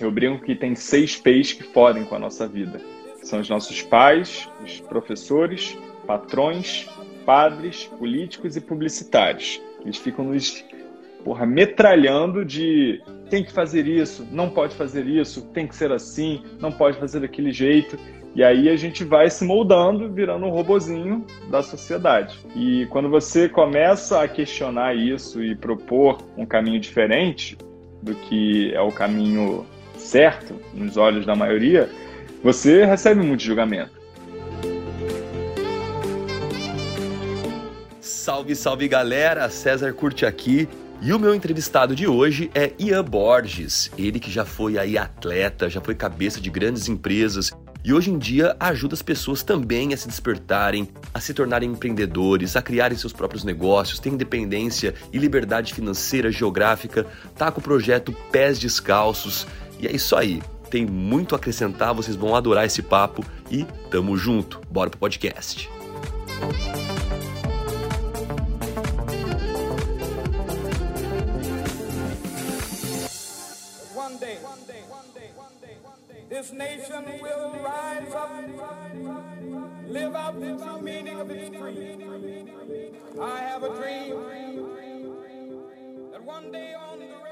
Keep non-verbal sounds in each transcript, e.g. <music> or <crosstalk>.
Eu brinco que tem seis P's que fodem com a nossa vida. São os nossos pais, os professores, patrões, padres, políticos e publicitários. Eles ficam nos porra, metralhando de tem que fazer isso, não pode fazer isso, tem que ser assim, não pode fazer daquele jeito. E aí a gente vai se moldando, virando um robozinho da sociedade. E quando você começa a questionar isso e propor um caminho diferente do que é o caminho certo nos olhos da maioria, você recebe muito julgamento. Salve, salve galera! César Curte aqui. E o meu entrevistado de hoje é Ian Borges, ele que já foi aí atleta, já foi cabeça de grandes empresas e hoje em dia ajuda as pessoas também a se despertarem, a se tornarem empreendedores, a criarem seus próprios negócios, tem independência e liberdade financeira geográfica, tá com o projeto Pés Descalços e é isso aí. Tem muito a acrescentar, vocês vão adorar esse papo e tamo junto. Bora pro podcast. This nation will rise up, live out the true meaning of its creed. I have a dream that one day on the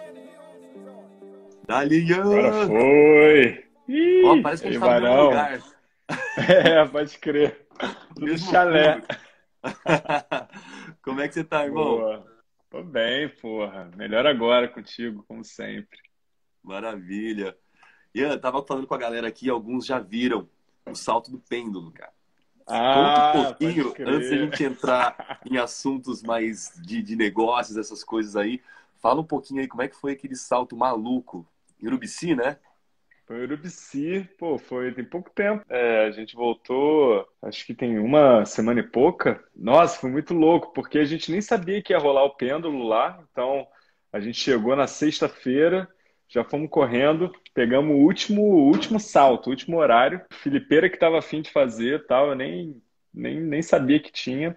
Dali, Agora foi! Ih, oh, parece que a gente tá no lugar. <laughs> É, pode crer. No chalé. <laughs> Como é que você tá, irmão? Boa. Tô bem, porra. Melhor agora contigo, como sempre. Maravilha. Ian, tava falando com a galera aqui, alguns já viram o salto do pêndulo, cara. Ah, Conta um pouquinho, antes de a gente entrar em assuntos mais de, de negócios, essas coisas aí. Fala um pouquinho aí como é que foi aquele salto maluco. Urubici, né? Foi Urubici, pô, foi tem pouco tempo. É, a gente voltou, acho que tem uma semana e pouca. Nossa, foi muito louco, porque a gente nem sabia que ia rolar o pêndulo lá. Então, a gente chegou na sexta-feira, já fomos correndo, pegamos o último, o último salto, o último horário. Filipeira que estava afim de fazer tal, eu nem, nem, nem sabia que tinha.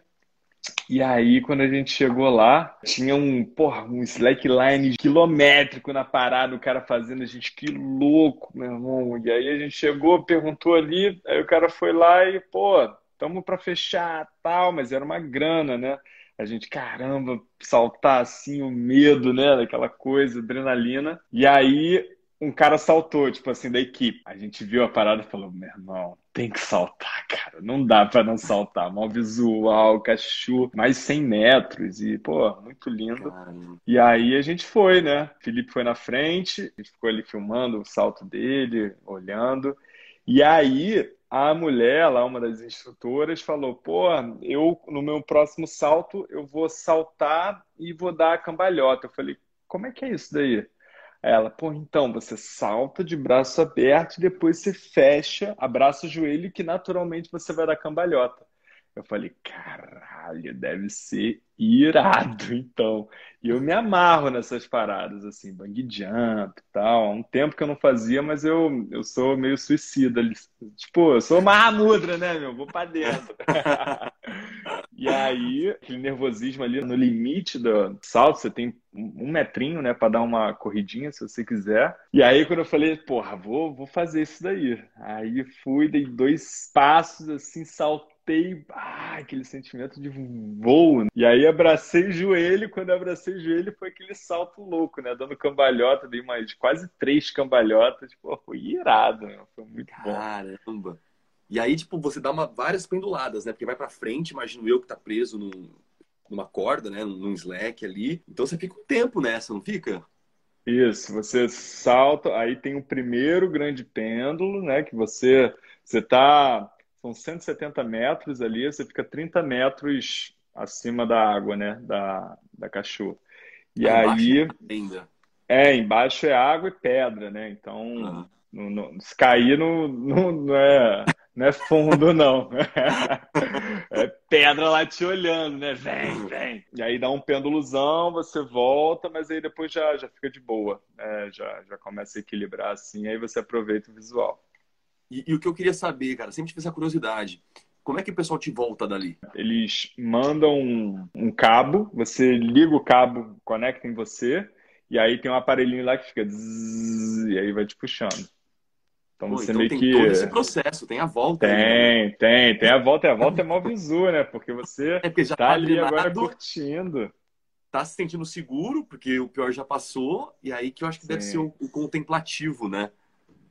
E aí, quando a gente chegou lá, tinha um, porra, um slackline quilométrico na parada, o cara fazendo, a gente, que louco, meu irmão. E aí a gente chegou, perguntou ali, aí o cara foi lá e, pô, tamo para fechar, tal, mas era uma grana, né? a gente, caramba, saltar assim, o medo, né, daquela coisa, adrenalina. E aí um cara saltou, tipo assim, da equipe. A gente viu a parada e falou: meu irmão, tem que saltar, <laughs> cara. Não dá para não saltar. Mal visual, cachorro, mais 100 metros. E, pô, muito lindo. Caramba. E aí a gente foi, né? Felipe foi na frente, a gente ficou ali filmando o salto dele, olhando. E aí a mulher, lá, uma das instrutoras, falou: pô, eu no meu próximo salto eu vou saltar e vou dar a cambalhota. Eu falei: como é que é isso daí? Ela, pô, então você salta de braço aberto e depois você fecha, abraça o joelho que naturalmente você vai dar cambalhota. Eu falei, caralho, deve ser irado, <laughs> então. E eu me amarro nessas paradas, assim, bang jump e tal. Há um tempo que eu não fazia, mas eu, eu sou meio suicida. Tipo, eu sou Mahamudra, né, meu? Vou pra dentro. <laughs> e aí, aquele nervosismo ali no limite do salto, você tem um metrinho, né, para dar uma corridinha, se você quiser. E aí, quando eu falei, porra, vou, vou fazer isso daí. Aí fui, dei dois passos, assim, saltei ah, aquele sentimento de voo. E aí abracei o joelho, quando abracei o joelho foi aquele salto louco, né? Dando cambalhota, dei mais quase três cambalhotas. Pô, foi irado, meu. foi muito bom. Caramba! E aí, tipo, você dá uma, várias penduladas, né? Porque vai pra frente, imagino eu que tá preso num, numa corda, né? Num slack ali. Então você fica um tempo nessa, não fica? Isso, você salta, aí tem o primeiro grande pêndulo, né? Que você, você tá são 170 metros ali, você fica 30 metros acima da água, né? Da, da cachorra. E aí. É ainda. É, embaixo é água e pedra, né? Então, uhum. No, no, se cair não, não, não, é, não é fundo, <laughs> não. é pedra lá te olhando, né? Vem, vem. E aí dá um pêndulozão, você volta, mas aí depois já, já fica de boa. É, já, já começa a equilibrar assim, aí você aproveita o visual. E, e, o que eu queria saber, cara, sempre tive essa curiosidade. Como é que o pessoal te volta dali? Eles mandam um, um cabo, você liga o cabo, conecta em você, e aí tem um aparelhinho lá que fica zzz, e aí vai te puxando. Então Pô, você então meio tem que. todo esse processo, tem a volta. Tem, aí, né? tem, tem a volta, e a volta é mó visu, né? Porque você <laughs> é porque já tá, tá ali agora curtindo. Tá se sentindo seguro, porque o pior já passou, e aí que eu acho que Sim. deve ser o, o, contemplativo, né?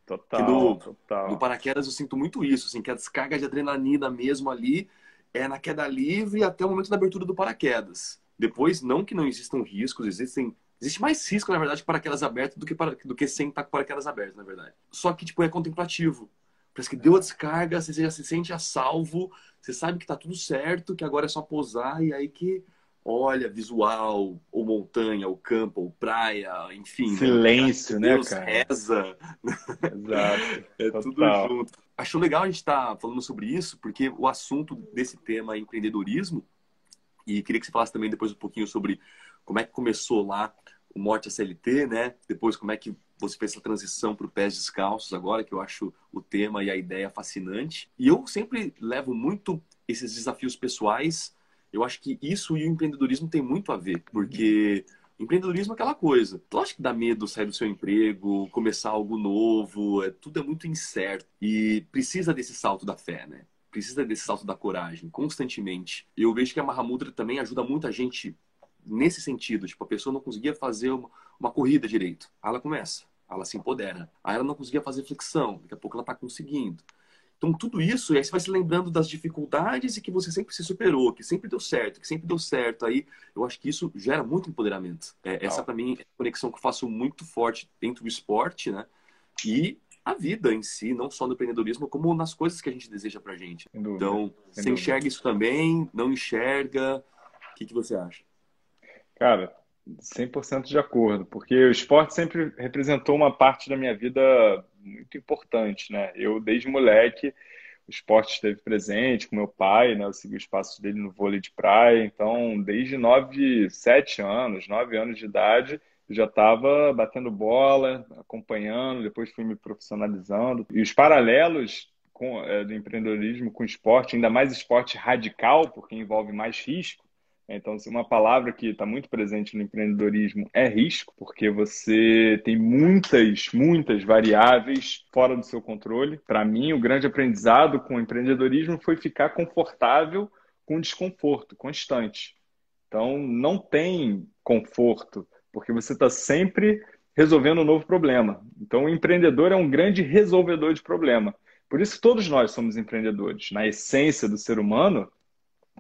Total, no, total. No paraquedas eu sinto muito isso, assim, que a descarga de adrenalina mesmo ali é na queda livre até o momento da abertura do paraquedas. Depois, não que não existam riscos, existem Existe mais risco, na verdade, com paraquedas abertas do que, para, do que sem estar com paraquedas abertas, na verdade. Só que, tipo, é contemplativo. Parece que deu a descarga, você já se sente a salvo, você sabe que tá tudo certo, que agora é só pousar, e aí que olha, visual, ou montanha, ou campo, ou praia, enfim. Né? Silêncio, né, Deus cara? reza. Exato. <laughs> é Total. tudo junto. Acho legal a gente estar tá falando sobre isso, porque o assunto desse tema é empreendedorismo, e queria que você falasse também depois um pouquinho sobre como é que começou lá o Morte CLT, né? Depois como é que você fez essa transição para o pés descalços agora, que eu acho o tema e a ideia fascinante. E eu sempre levo muito esses desafios pessoais. Eu acho que isso e o empreendedorismo tem muito a ver, porque empreendedorismo é aquela coisa. Acha que dá medo sair do seu emprego, começar algo novo, é, tudo é muito incerto e precisa desse salto da fé, né? Precisa desse salto da coragem, constantemente. Eu vejo que a Mahamudra também ajuda muito a gente nesse sentido. Tipo, a pessoa não conseguia fazer uma, uma corrida direito. Aí ela começa, ela se empodera. Aí ela não conseguia fazer flexão, daqui a pouco ela está conseguindo. Então, tudo isso, e aí você vai se lembrando das dificuldades e que você sempre se superou, que sempre deu certo, que sempre deu certo. Aí, eu acho que isso gera muito empoderamento. É, essa, para mim, é a conexão que eu faço muito forte dentro do esporte, né? E a vida em si, não só no empreendedorismo, como nas coisas que a gente deseja pra gente. Então, você enxerga isso também? Não enxerga? O que, que você acha? Cara, 100% de acordo, porque o esporte sempre representou uma parte da minha vida muito importante, né? Eu, desde moleque, o esporte esteve presente com meu pai, né? Eu segui os passos dele no vôlei de praia, então, desde 9, 7 anos, 9 anos de idade, eu já estava batendo bola, acompanhando, depois fui me profissionalizando. E os paralelos com, é, do empreendedorismo com esporte, ainda mais esporte radical, porque envolve mais risco, então, uma palavra que está muito presente no empreendedorismo é risco, porque você tem muitas, muitas variáveis fora do seu controle. Para mim, o grande aprendizado com o empreendedorismo foi ficar confortável com desconforto constante. Então, não tem conforto, porque você está sempre resolvendo um novo problema. Então, o empreendedor é um grande resolvedor de problema. Por isso, todos nós somos empreendedores. Na essência do ser humano,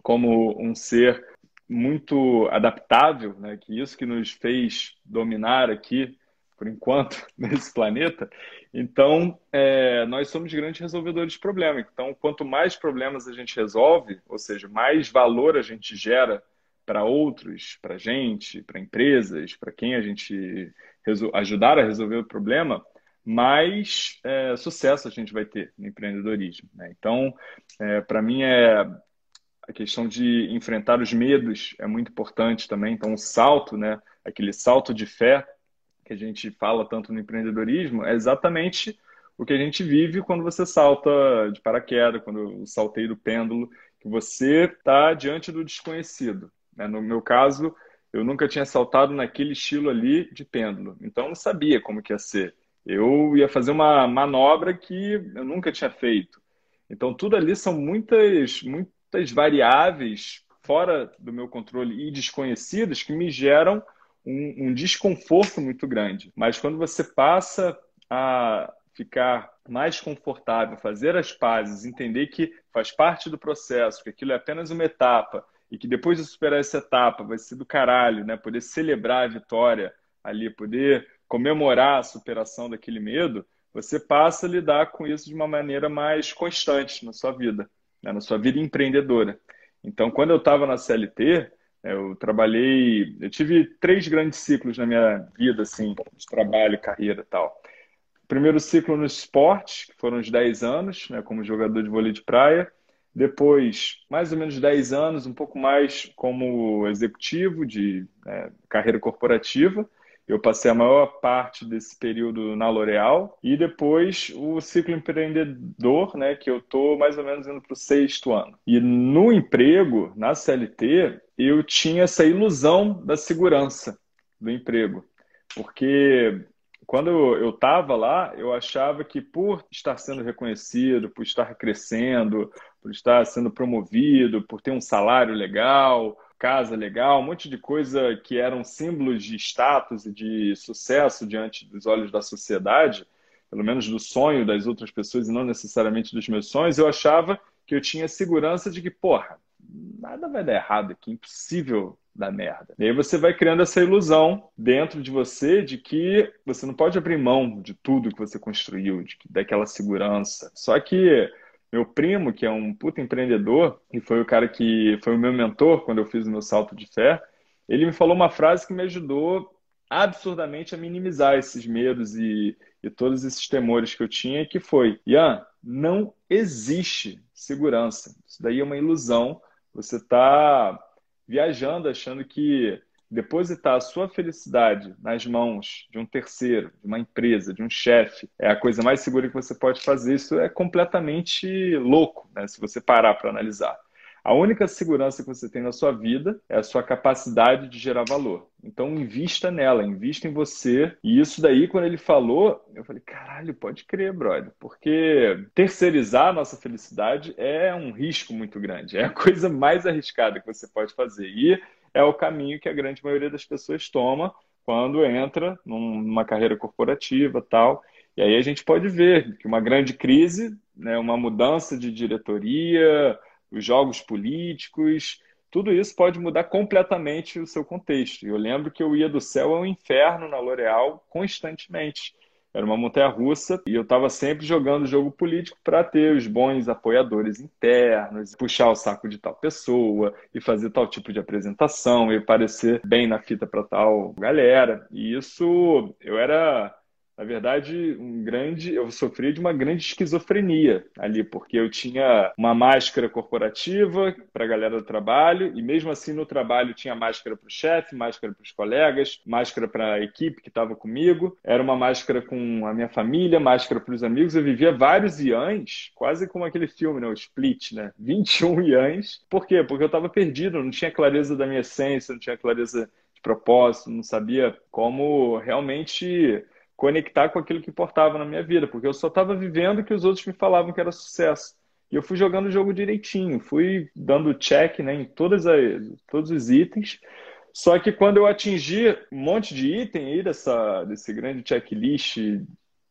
como um ser muito adaptável, né? que isso que nos fez dominar aqui, por enquanto, <laughs> nesse planeta. Então, é, nós somos grandes resolvedores de problemas. Então, quanto mais problemas a gente resolve, ou seja, mais valor a gente gera para outros, para gente, para empresas, para quem a gente ajudar a resolver o problema, mais é, sucesso a gente vai ter no empreendedorismo. Né? Então, é, para mim é a questão de enfrentar os medos é muito importante também. Então, o salto, né, aquele salto de fé que a gente fala tanto no empreendedorismo, é exatamente o que a gente vive quando você salta de paraquedas, quando eu saltei do pêndulo, que você está diante do desconhecido. Né? No meu caso, eu nunca tinha saltado naquele estilo ali de pêndulo, então eu não sabia como que ia ser. Eu ia fazer uma manobra que eu nunca tinha feito. Então, tudo ali são muitas, muito, muitas variáveis fora do meu controle e desconhecidas que me geram um, um desconforto muito grande. Mas quando você passa a ficar mais confortável, fazer as pazes, entender que faz parte do processo, que aquilo é apenas uma etapa e que depois de superar essa etapa vai ser do caralho, né? Poder celebrar a vitória ali, poder comemorar a superação daquele medo, você passa a lidar com isso de uma maneira mais constante na sua vida né, na sua vida empreendedora. Então, quando eu estava na CLT, né, eu trabalhei, eu tive três grandes ciclos na minha vida, assim, de trabalho, carreira e tal. Primeiro ciclo no esporte, que foram uns 10 anos, né, como jogador de vôlei de praia. Depois, mais ou menos 10 anos, um pouco mais como executivo de né, carreira corporativa. Eu passei a maior parte desse período na L'Oréal e depois o ciclo empreendedor, né, que eu tô mais ou menos indo para o sexto ano. E no emprego, na CLT, eu tinha essa ilusão da segurança do emprego. Porque quando eu estava lá, eu achava que por estar sendo reconhecido, por estar crescendo, por estar sendo promovido, por ter um salário legal, casa legal, um monte de coisa que eram símbolos de status e de sucesso diante dos olhos da sociedade, pelo menos do sonho das outras pessoas e não necessariamente dos meus sonhos, eu achava que eu tinha segurança de que, porra, nada vai dar errado aqui, impossível dar merda. E aí você vai criando essa ilusão dentro de você de que você não pode abrir mão de tudo que você construiu, de, daquela segurança. Só que meu primo, que é um puta empreendedor, e foi o cara que foi o meu mentor quando eu fiz o meu salto de fé, ele me falou uma frase que me ajudou absurdamente a minimizar esses medos e, e todos esses temores que eu tinha, que foi, Ian, não existe segurança. Isso daí é uma ilusão. Você está viajando achando que depositar a sua felicidade nas mãos de um terceiro, de uma empresa, de um chefe, é a coisa mais segura que você pode fazer. Isso é completamente louco, né? se você parar para analisar. A única segurança que você tem na sua vida é a sua capacidade de gerar valor. Então, invista nela, invista em você. E isso daí, quando ele falou, eu falei: caralho, pode crer, brother. Porque terceirizar a nossa felicidade é um risco muito grande. É a coisa mais arriscada que você pode fazer. E é o caminho que a grande maioria das pessoas toma quando entra numa carreira corporativa tal. E aí a gente pode ver que uma grande crise, né, uma mudança de diretoria, os jogos políticos, tudo isso pode mudar completamente o seu contexto. Eu lembro que eu ia do céu ao inferno na L'Oréal constantemente. Era uma montanha russa e eu estava sempre jogando jogo político para ter os bons apoiadores internos, puxar o saco de tal pessoa e fazer tal tipo de apresentação e parecer bem na fita para tal galera. E isso eu era na verdade, um grande, eu sofri de uma grande esquizofrenia ali, porque eu tinha uma máscara corporativa para a galera do trabalho, e mesmo assim no trabalho tinha máscara para o chefe, máscara para os colegas, máscara para a equipe que estava comigo, era uma máscara com a minha família, máscara para os amigos. Eu vivia vários iãs, quase como aquele filme, né? o Split, né? <laughs> 21 iãs. Por quê? Porque eu estava perdido, não tinha clareza da minha essência, não tinha clareza de propósito, não sabia como realmente conectar com aquilo que importava na minha vida, porque eu só estava vivendo o que os outros me falavam que era sucesso. E eu fui jogando o jogo direitinho, fui dando check né, em todas as, todos os itens. Só que quando eu atingi um monte de item aí dessa, desse grande checklist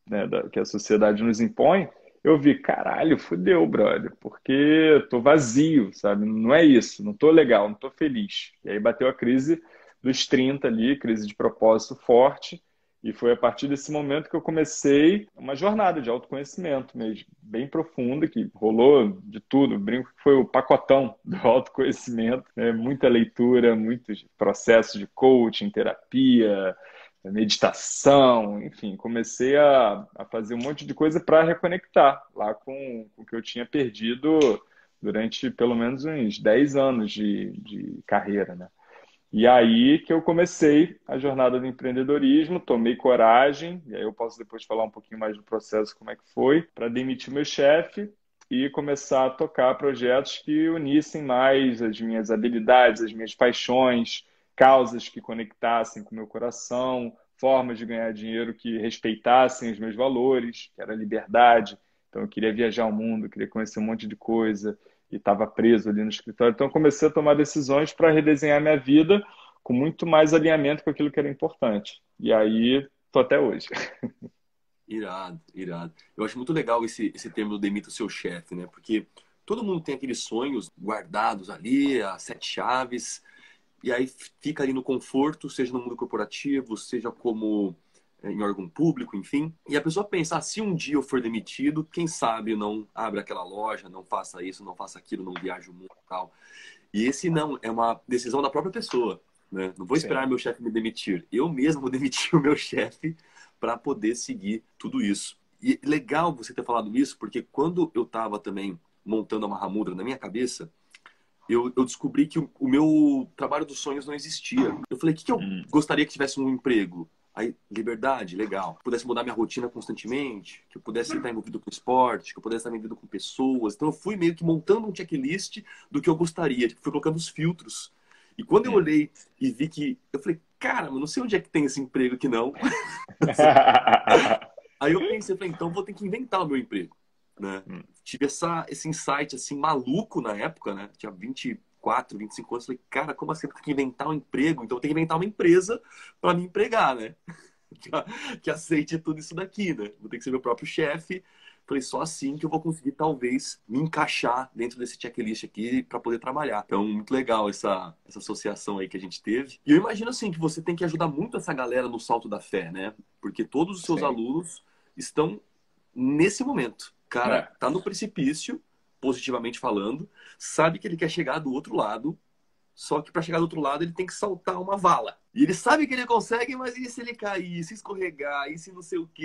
né, da, que a sociedade nos impõe, eu vi, caralho, fudeu, brother, porque tô vazio, sabe? Não é isso, não tô legal, não tô feliz. E aí bateu a crise dos 30 ali, crise de propósito forte, e foi a partir desse momento que eu comecei uma jornada de autoconhecimento mesmo, bem profunda, que rolou de tudo. Brinco que foi o pacotão <laughs> do autoconhecimento, né? muita leitura, muitos processos de coaching, terapia, meditação, enfim, comecei a, a fazer um monte de coisa para reconectar lá com, com o que eu tinha perdido durante pelo menos uns 10 anos de, de carreira, né? E aí que eu comecei a jornada do empreendedorismo, tomei coragem, e aí eu posso depois falar um pouquinho mais do processo, como é que foi, para demitir meu chefe e começar a tocar projetos que unissem mais as minhas habilidades, as minhas paixões, causas que conectassem com o meu coração, formas de ganhar dinheiro que respeitassem os meus valores, que era liberdade. Então eu queria viajar o mundo, queria conhecer um monte de coisa, e estava preso ali no escritório. Então, comecei a tomar decisões para redesenhar minha vida com muito mais alinhamento com aquilo que era importante. E aí, tô até hoje. <laughs> Irado, irado. Eu acho muito legal esse, esse termo do demita o seu chefe, né? Porque todo mundo tem aqueles sonhos guardados ali, as sete chaves, e aí fica ali no conforto, seja no mundo corporativo, seja como em órgão público, enfim. E a pessoa pensa, ah, se um dia eu for demitido, quem sabe eu não abra aquela loja, não faça isso, não faça aquilo, não viaje o mundo e tal. E esse não, é uma decisão da própria pessoa. Né? Não vou esperar Sim. meu chefe me demitir. Eu mesmo vou demitir o meu <laughs> chefe para poder seguir tudo isso. E legal você ter falado isso, porque quando eu estava também montando a Mahamudra na minha cabeça, eu, eu descobri que o, o, meu trabalho dos sonhos não existia. Eu falei, o que, que eu hum. gostaria que tivesse um emprego? Aí, liberdade, legal. Que pudesse mudar minha rotina constantemente, que eu pudesse estar envolvido com esporte, que eu pudesse estar envolvido com pessoas. Então, eu fui meio que montando um checklist do que eu gostaria. Tipo, fui colocando os filtros. E quando eu olhei e vi que. Eu falei, cara, não sei onde é que tem esse emprego aqui não. <laughs> Aí eu pensei, falei, então vou ter que inventar o meu emprego, né? Hum. Tive essa, esse insight, assim, maluco na época, né? Tinha 24, 25 anos. Falei, cara, como assim? Eu tenho que inventar um emprego? Então eu tenho que inventar uma empresa para me empregar, né? <laughs> que, que aceite tudo isso daqui, né? Vou ter que ser meu próprio chefe. Falei, só assim que eu vou conseguir, talvez, me encaixar dentro desse checklist aqui para poder trabalhar. Então, muito legal essa, essa associação aí que a gente teve. E eu imagino, assim, que você tem que ajudar muito essa galera no salto da fé, né? Porque todos os seus Sim. alunos estão nesse momento. Cara, é. tá no precipício, positivamente falando, sabe que ele quer chegar do outro lado, só que para chegar do outro lado ele tem que saltar uma vala. E ele sabe que ele consegue, mas e se ele cair, se escorregar, e se não sei o quê?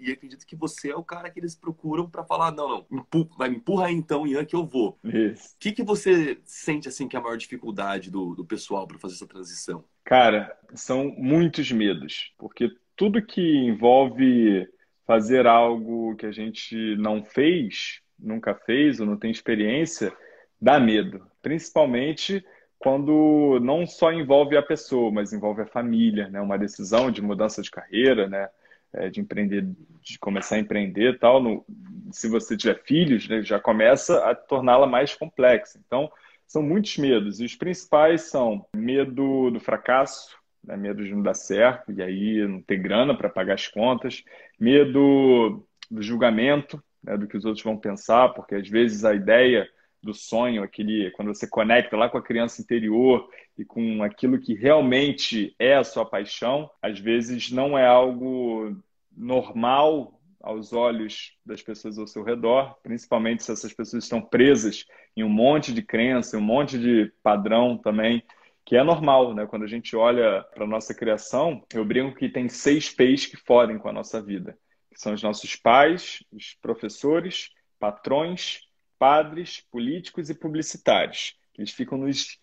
E, e acredito que você é o cara que eles procuram para falar: não, não, vai, me empurra aí então, Ian, que eu vou. O que, que você sente assim que é a maior dificuldade do, do pessoal para fazer essa transição? Cara, são muitos medos, porque tudo que envolve fazer algo que a gente não fez, nunca fez ou não tem experiência, dá medo. Principalmente quando não só envolve a pessoa, mas envolve a família, né? Uma decisão de mudança de carreira, né? É, de empreender, de começar a empreender, tal. No, se você tiver filhos, né, já começa a torná-la mais complexa. Então, são muitos medos e os principais são medo do fracasso, né, medo de não dar certo e aí não ter grana para pagar as contas, medo do julgamento, né, do que os outros vão pensar, porque às vezes a ideia do sonho, aquele quando você conecta lá com a criança interior e com aquilo que realmente é a sua paixão, às vezes não é algo normal aos olhos das pessoas ao seu redor, principalmente se essas pessoas estão presas em um monte de crença, um monte de padrão também, que é normal, né? Quando a gente olha para nossa criação, eu brinco que tem seis P's que fodem com a nossa vida, que são os nossos pais, os professores, patrões, padres, políticos e publicitários. Eles ficam nos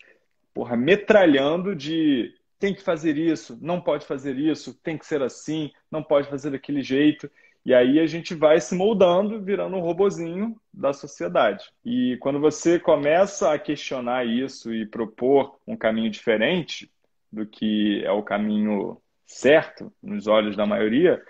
porra, metralhando de tem que fazer isso, não pode fazer isso, tem que ser assim, não pode fazer daquele jeito. E aí a gente vai se moldando, virando um robozinho da sociedade. E quando você começa a questionar isso e propor um caminho diferente do que é o caminho certo nos olhos da maioria,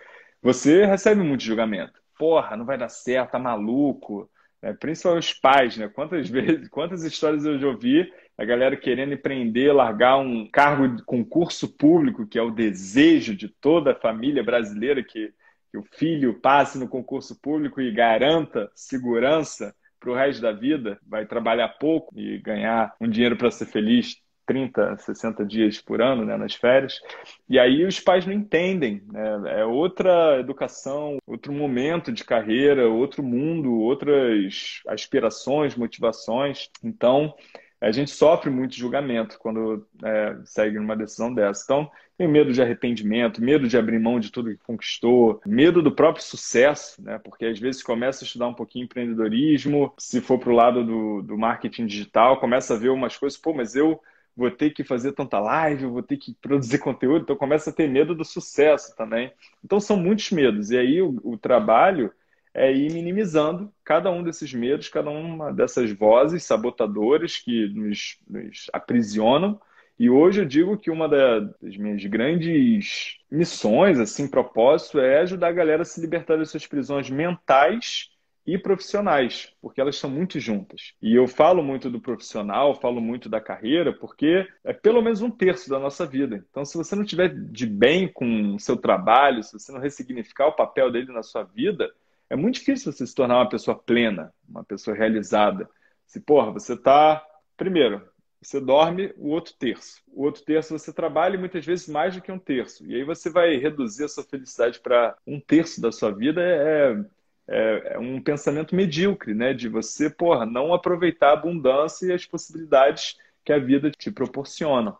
você recebe muito julgamento. Porra, não vai dar certo, tá maluco, é, principalmente os pais, né? Quantas <laughs> vezes, quantas histórias eu já ouvi a galera querendo empreender, largar um cargo de concurso público, que é o desejo de toda a família brasileira que, que o filho passe no concurso público e garanta segurança para o resto da vida, vai trabalhar pouco e ganhar um dinheiro para ser feliz 30, 60 dias por ano né, nas férias. E aí os pais não entendem. Né? É outra educação, outro momento de carreira, outro mundo, outras aspirações, motivações. Então, a gente sofre muito julgamento quando é, segue numa decisão dessa. Então, tem medo de arrependimento, medo de abrir mão de tudo que conquistou, medo do próprio sucesso, né? Porque às vezes começa a estudar um pouquinho empreendedorismo, se for para o lado do, do marketing digital, começa a ver umas coisas, pô, mas eu vou ter que fazer tanta live, vou ter que produzir conteúdo, então começa a ter medo do sucesso também. Então são muitos medos. E aí o, o trabalho é ir minimizando cada um desses medos, cada uma dessas vozes sabotadoras que nos, nos aprisionam. E hoje eu digo que uma das minhas grandes missões, assim, propósito, é ajudar a galera a se libertar das suas prisões mentais e profissionais, porque elas são muito juntas. E eu falo muito do profissional, falo muito da carreira, porque é pelo menos um terço da nossa vida. Então, se você não tiver de bem com o seu trabalho, se você não ressignificar o papel dele na sua vida, é muito difícil você se tornar uma pessoa plena, uma pessoa realizada. Se, porra, você está. Primeiro, você dorme o outro terço. O outro terço você trabalha e muitas vezes mais do que um terço. E aí você vai reduzir a sua felicidade para um terço da sua vida. É, é, é, um pensamento medíocre, né? De você, porra, não aproveitar a abundância e as possibilidades que a vida te proporciona.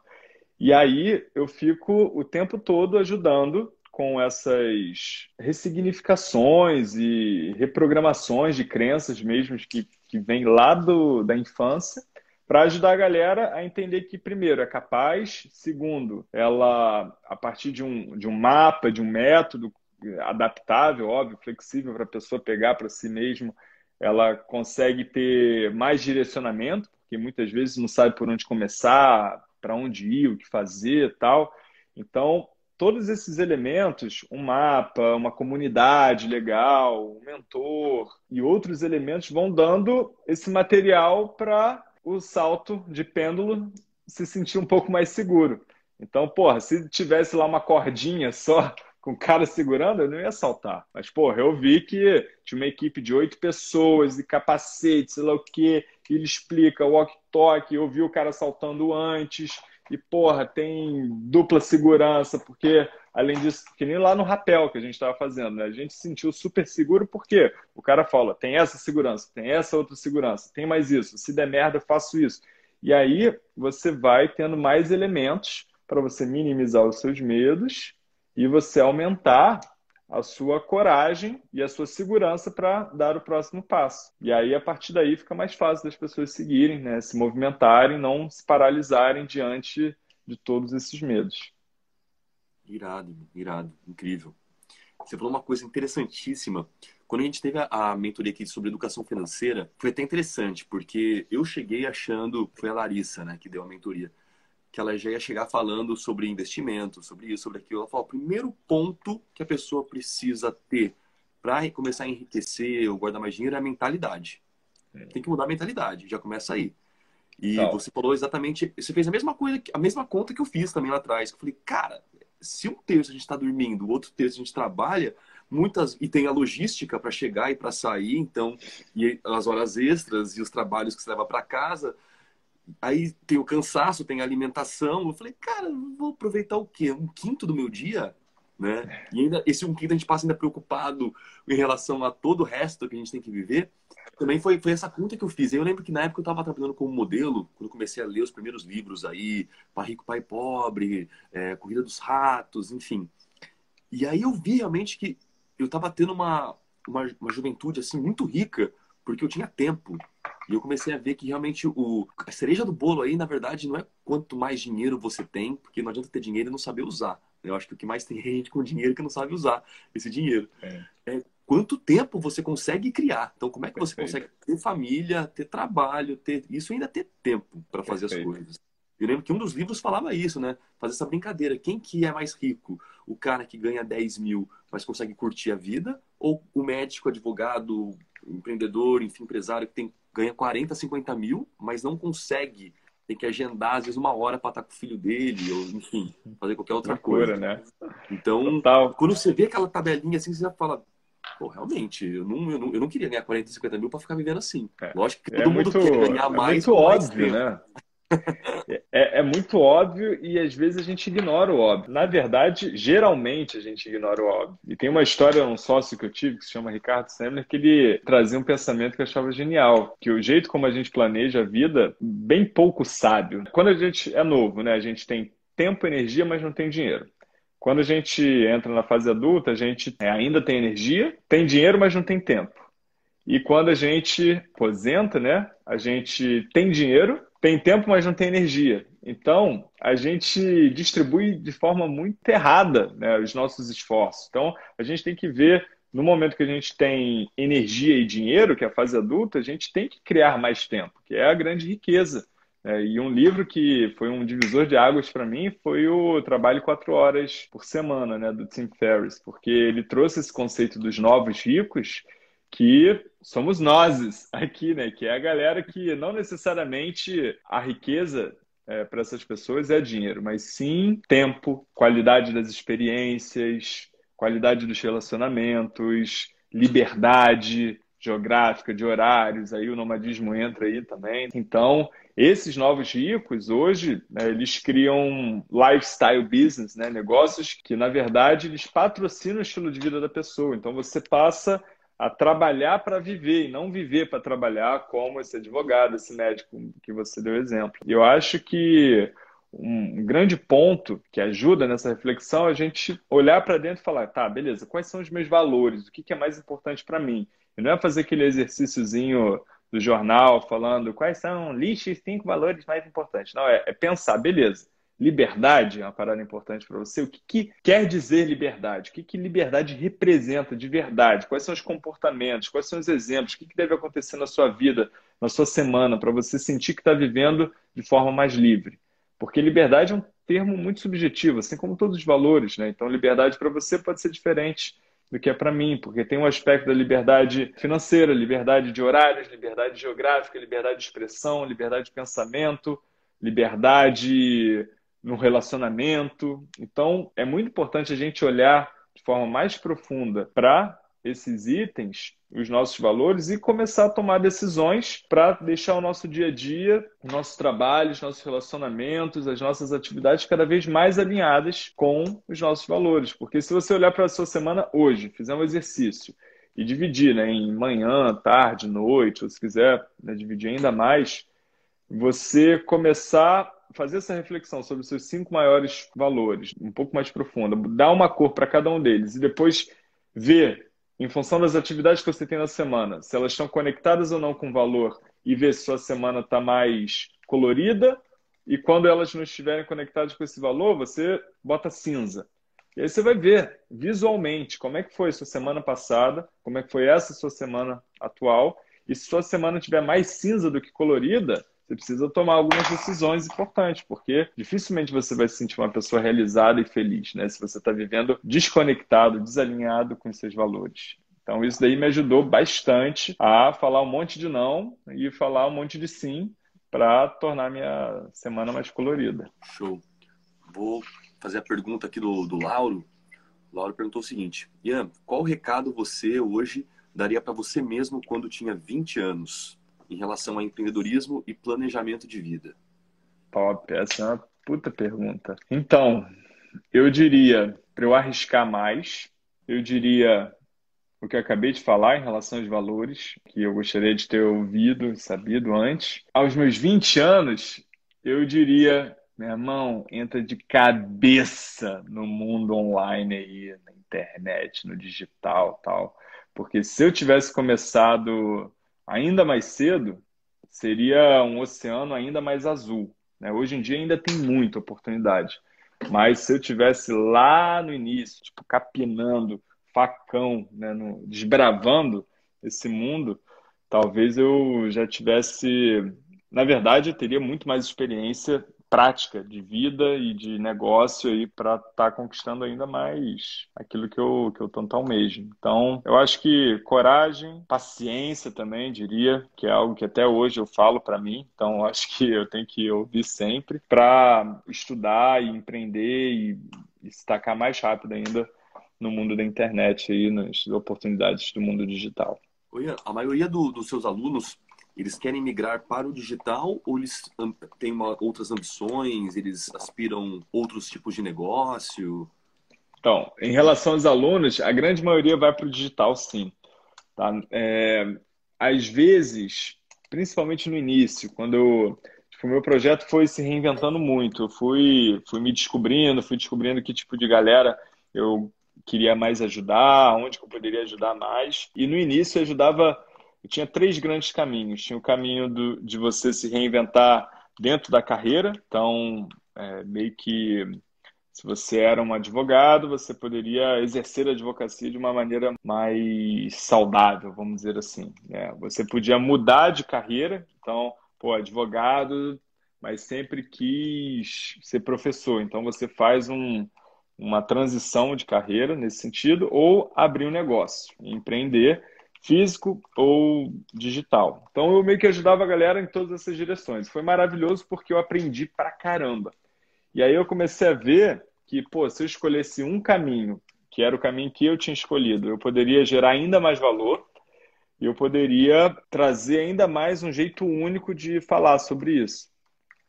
E aí eu fico o tempo todo ajudando com essas ressignificações e reprogramações de crenças mesmo que, que vêm lá do, da infância para ajudar a galera a entender que, primeiro, é capaz, segundo, ela, a partir de um, de um mapa, de um método adaptável, óbvio, flexível para a pessoa pegar para si mesmo, ela consegue ter mais direcionamento, porque muitas vezes não sabe por onde começar, para onde ir, o que fazer tal. Então, todos esses elementos, um mapa, uma comunidade legal, um mentor e outros elementos vão dando esse material para o salto de pêndulo se sentir um pouco mais seguro. Então, porra, se tivesse lá uma cordinha só com o cara segurando, eu não ia saltar. Mas, porra, eu vi que tinha uma equipe de oito pessoas e capacete, sei lá o quê, ele explica walk-talk, eu vi o cara saltando antes, e, porra, tem dupla segurança, porque, além disso, que nem lá no rapel que a gente estava fazendo, né? A gente se sentiu super seguro porque o cara fala, tem essa segurança, tem essa outra segurança, tem mais isso, se der merda, eu faço isso. E aí você vai tendo mais elementos para você minimizar os seus medos e você aumentar a sua coragem e a sua segurança para dar o próximo passo. E aí, a partir daí, fica mais fácil das pessoas seguirem, né? se movimentarem, não se paralisarem diante de todos esses medos. Irado, irado, incrível. Você falou uma coisa interessantíssima. Quando a gente teve a mentoria aqui sobre educação financeira, foi até interessante, porque eu cheguei achando, foi a Larissa, né, que deu a mentoria que ela já ia chegar falando sobre investimento, sobre isso, sobre aquilo. Ela falou: o primeiro ponto que a pessoa precisa ter para começar a enriquecer ou guardar mais dinheiro é a mentalidade. É. Tem que mudar a mentalidade, já começa aí. E você falou exatamente, você fez a mesma coisa, a mesma conta que eu fiz também lá atrás. Eu falei, cara, se um terço a gente está dormindo, o outro terço a gente trabalha, muitas e tem a logística para chegar e para sair, então e as horas extras e os trabalhos que você leva para casa, Aí tem o cansaço, tem a alimentação. Eu falei, cara, vou aproveitar o quê? Um quinto do meu dia? Né? E ainda esse um quinto a gente passa ainda preocupado em relação a todo o resto que a gente tem que viver. Também foi, foi essa conta que eu fiz. Eu lembro que na época eu estava trabalhando como modelo, quando comecei a ler os primeiros livros aí, Pai Rico, Pai Pobre, é, Corrida dos Ratos, enfim. E aí eu vi realmente que eu estava tendo uma, uma, uma juventude assim muito rica, porque eu tinha tempo. E eu comecei a ver que realmente o, a cereja do bolo aí, na verdade, não é quanto mais dinheiro você tem, porque não adianta ter dinheiro e não saber usar. Eu acho que o que mais tem é gente com dinheiro que não sabe usar esse dinheiro. É. é quanto tempo você consegue criar. Então, como é que você Perfeito. consegue ter família, ter trabalho, ter isso ainda ter tempo para fazer Perfeito. as coisas. Eu lembro que um dos livros falava isso, né? Fazer essa brincadeira. Quem que é mais rico? O cara que ganha 10 mil, mas consegue curtir a vida? Ou o médico, advogado, empreendedor, enfim, empresário que tem ganha 40, 50 mil, mas não consegue, tem que agendar às vezes uma hora para estar com o filho dele, ou enfim, fazer qualquer outra Loucura, coisa. né? Então, Total. quando você vê aquela tabelinha assim, você já fala, pô, realmente, eu não, eu não, eu não queria ganhar 40, 50 mil para ficar vivendo assim. É. Lógico que é todo é mundo muito, quer ganhar é mais. É muito óbvio, né? É, é, muito óbvio e às vezes a gente ignora o óbvio. Na verdade, geralmente a gente ignora o óbvio. E tem uma história, um sócio que eu tive, que se chama Ricardo Semler, que ele trazia um pensamento que eu achava genial. Que o jeito como a gente planeja a vida, bem pouco sábio. Quando a gente é novo, né? A gente tem tempo, energia, mas não tem dinheiro. Quando a gente entra na fase adulta, a gente ainda tem energia, tem dinheiro, mas não tem tempo. E quando a gente aposenta, né? A gente tem dinheiro, tem tempo, mas não tem energia. Então, a gente distribui de forma muito errada né, os nossos esforços. Então, a gente tem que ver, no momento que a gente tem energia e dinheiro, que é a fase adulta, a gente tem que criar mais tempo, que é a grande riqueza. É, e um livro que foi um divisor de águas para mim foi o Trabalho Quatro Horas por Semana, né, do Tim Ferriss, porque ele trouxe esse conceito dos novos ricos que somos nós aqui, né? Que é a galera que não necessariamente a riqueza é, para essas pessoas é dinheiro, mas sim tempo, qualidade das experiências, qualidade dos relacionamentos, liberdade geográfica, de horários, aí o nomadismo entra aí também. Então, esses novos ricos, hoje, né, eles criam lifestyle business, né, negócios que, na verdade, eles patrocinam o estilo de vida da pessoa. Então, você passa a trabalhar para viver e não viver para trabalhar, como esse advogado, esse médico que você deu exemplo. E eu acho que um grande ponto que ajuda nessa reflexão é a gente olhar para dentro e falar, tá, beleza, quais são os meus valores? O que é mais importante para mim? E não é fazer aquele exercíciozinho do jornal falando quais são lixos cinco valores mais importantes. Não, é, é pensar, beleza liberdade é uma parada importante para você. O que, que, quer dizer liberdade? O que, que liberdade representa de verdade? Quais são os comportamentos? Quais são os exemplos? O que, que deve acontecer na sua vida, na sua semana, para você sentir que está vivendo de forma mais livre? Porque liberdade é um termo muito subjetivo, assim como todos os valores, né? Então, liberdade para você pode ser diferente do que é para mim, porque tem um aspecto da liberdade financeira, liberdade de horários, liberdade geográfica, liberdade de expressão, liberdade de pensamento, liberdade no relacionamento. Então, é muito importante a gente olhar de forma mais profunda para esses itens, os nossos valores e começar a tomar decisões para deixar o nosso dia a dia, o nosso trabalho, os nossos relacionamentos, as nossas atividades cada vez mais alinhadas com os nossos valores. Porque se você olhar para a sua semana hoje, fizer um exercício e dividir né, em manhã, tarde, noite, ou se quiser né, dividir ainda mais, você começar fazer essa reflexão sobre os seus cinco maiores valores, um pouco mais profunda, dar uma cor para cada um deles e depois ver em função das atividades que você tem na semana, se elas estão conectadas ou não com valor e ver se sua semana está mais colorida e quando elas não estiverem conectadas com esse valor, você bota cinza. E aí você vai ver visualmente como é que foi sua semana passada, como é que foi essa sua semana atual, e se sua semana tiver mais cinza do que colorida, você precisa tomar algumas decisões importantes, porque dificilmente você vai se sentir uma pessoa realizada e feliz, né? Se você está vivendo desconectado, desalinhado com seus valores. Então, isso daí me ajudou bastante a falar um monte de não e falar um monte de sim para tornar minha semana mais colorida. Show. Vou fazer a pergunta aqui do, do Lauro. O Lauro perguntou o seguinte: Ian, qual recado você hoje daria para você mesmo quando tinha 20 anos? Em relação a empreendedorismo e planejamento de vida? Top, essa é uma puta pergunta. Então, eu diria, para eu arriscar mais, eu diria o que eu acabei de falar em relação aos valores, que eu gostaria de ter ouvido e sabido antes. Aos meus 20 anos, eu diria, meu irmão, entra de cabeça no mundo online aí, na internet, no digital tal. Porque se eu tivesse começado ainda mais cedo, seria um oceano ainda mais azul. Né? Hoje em dia ainda tem muita oportunidade. Mas se eu tivesse lá no início, tipo, capinando, facão, né, no, desbravando esse mundo, talvez eu já tivesse. Na verdade, eu teria muito mais experiência prática de vida e de negócio aí para estar tá conquistando ainda mais aquilo que eu, que eu tanto almejo. Então, eu acho que coragem, paciência também, diria, que é algo que até hoje eu falo para mim. Então, acho que eu tenho que ouvir sempre para estudar e empreender e, se destacar mais rápido ainda no mundo da internet e nas oportunidades do mundo digital. A maioria do, dos seus alunos eles querem migrar para o digital ou eles têm uma, outras ambições, eles aspiram outros tipos de negócio? Então, em relação aos alunos, a grande maioria vai para o digital, sim. Tá? É, às vezes, principalmente no início, quando tipo, o meu projeto foi se reinventando muito, eu fui, fui me descobrindo, fui descobrindo que tipo de galera eu queria mais ajudar, onde eu poderia ajudar mais. E no início eu ajudava tinha três grandes caminhos. Tinha o caminho do, de você se reinventar dentro da carreira, então, é, meio que se você era um advogado, você poderia exercer a advocacia de uma maneira mais saudável, vamos dizer assim. Né? Você podia mudar de carreira, então, pô, advogado, mas sempre quis ser professor. Então, você faz um, uma transição de carreira nesse sentido, ou abrir um negócio, empreender físico ou digital. Então eu meio que ajudava a galera em todas essas direções. Foi maravilhoso porque eu aprendi pra caramba. E aí eu comecei a ver que, pô, se eu escolhesse um caminho, que era o caminho que eu tinha escolhido, eu poderia gerar ainda mais valor e eu poderia trazer ainda mais um jeito único de falar sobre isso.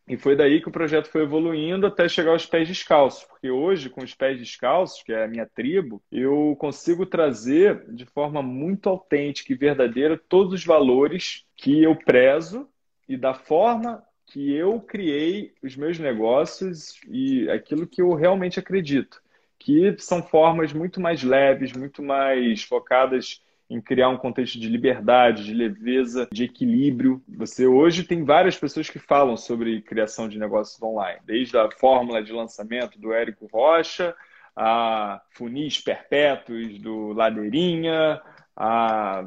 E foi daí que o projeto foi evoluindo até chegar aos pés descalços, porque hoje, com os pés descalços, que é a minha tribo, eu consigo trazer de forma muito autêntica e verdadeira todos os valores que eu prezo e da forma que eu criei os meus negócios e aquilo que eu realmente acredito, que são formas muito mais leves, muito mais focadas em criar um contexto de liberdade, de leveza, de equilíbrio. Você hoje tem várias pessoas que falam sobre criação de negócios online, desde a fórmula de lançamento do Érico Rocha, a funis perpétuos do Ladeirinha, a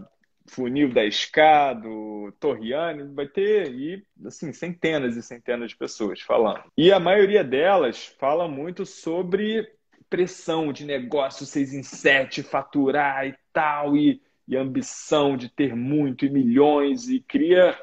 Funil 10K, do Torriani, vai ter e, assim, centenas e centenas de pessoas falando. E a maioria delas fala muito sobre pressão de negócio 6 em 7, faturar e tal, e, e ambição de ter muito e milhões, e cria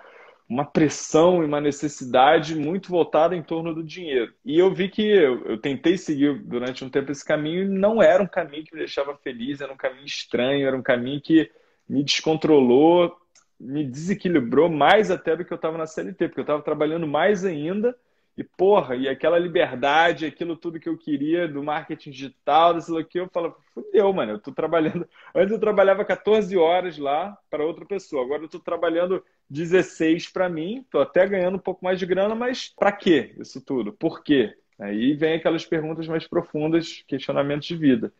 uma pressão e uma necessidade muito voltada em torno do dinheiro. E eu vi que eu, eu, tentei seguir durante um tempo esse caminho e não era um caminho que me deixava feliz, era um caminho estranho, era um caminho que me descontrolou, me desequilibrou mais até do que eu estava na CLT, porque eu estava trabalhando mais ainda e, porra, e aquela liberdade, aquilo tudo que eu queria do marketing digital, desse que eu falo, fudeu, mano, eu tô trabalhando. <laughs> Antes eu trabalhava 14 horas lá para outra pessoa, agora eu tô trabalhando 16 para mim, tô até ganhando um pouco mais de grana, mas para quê isso tudo? Por quê? Aí vem aquelas perguntas mais profundas, questionamentos de vida.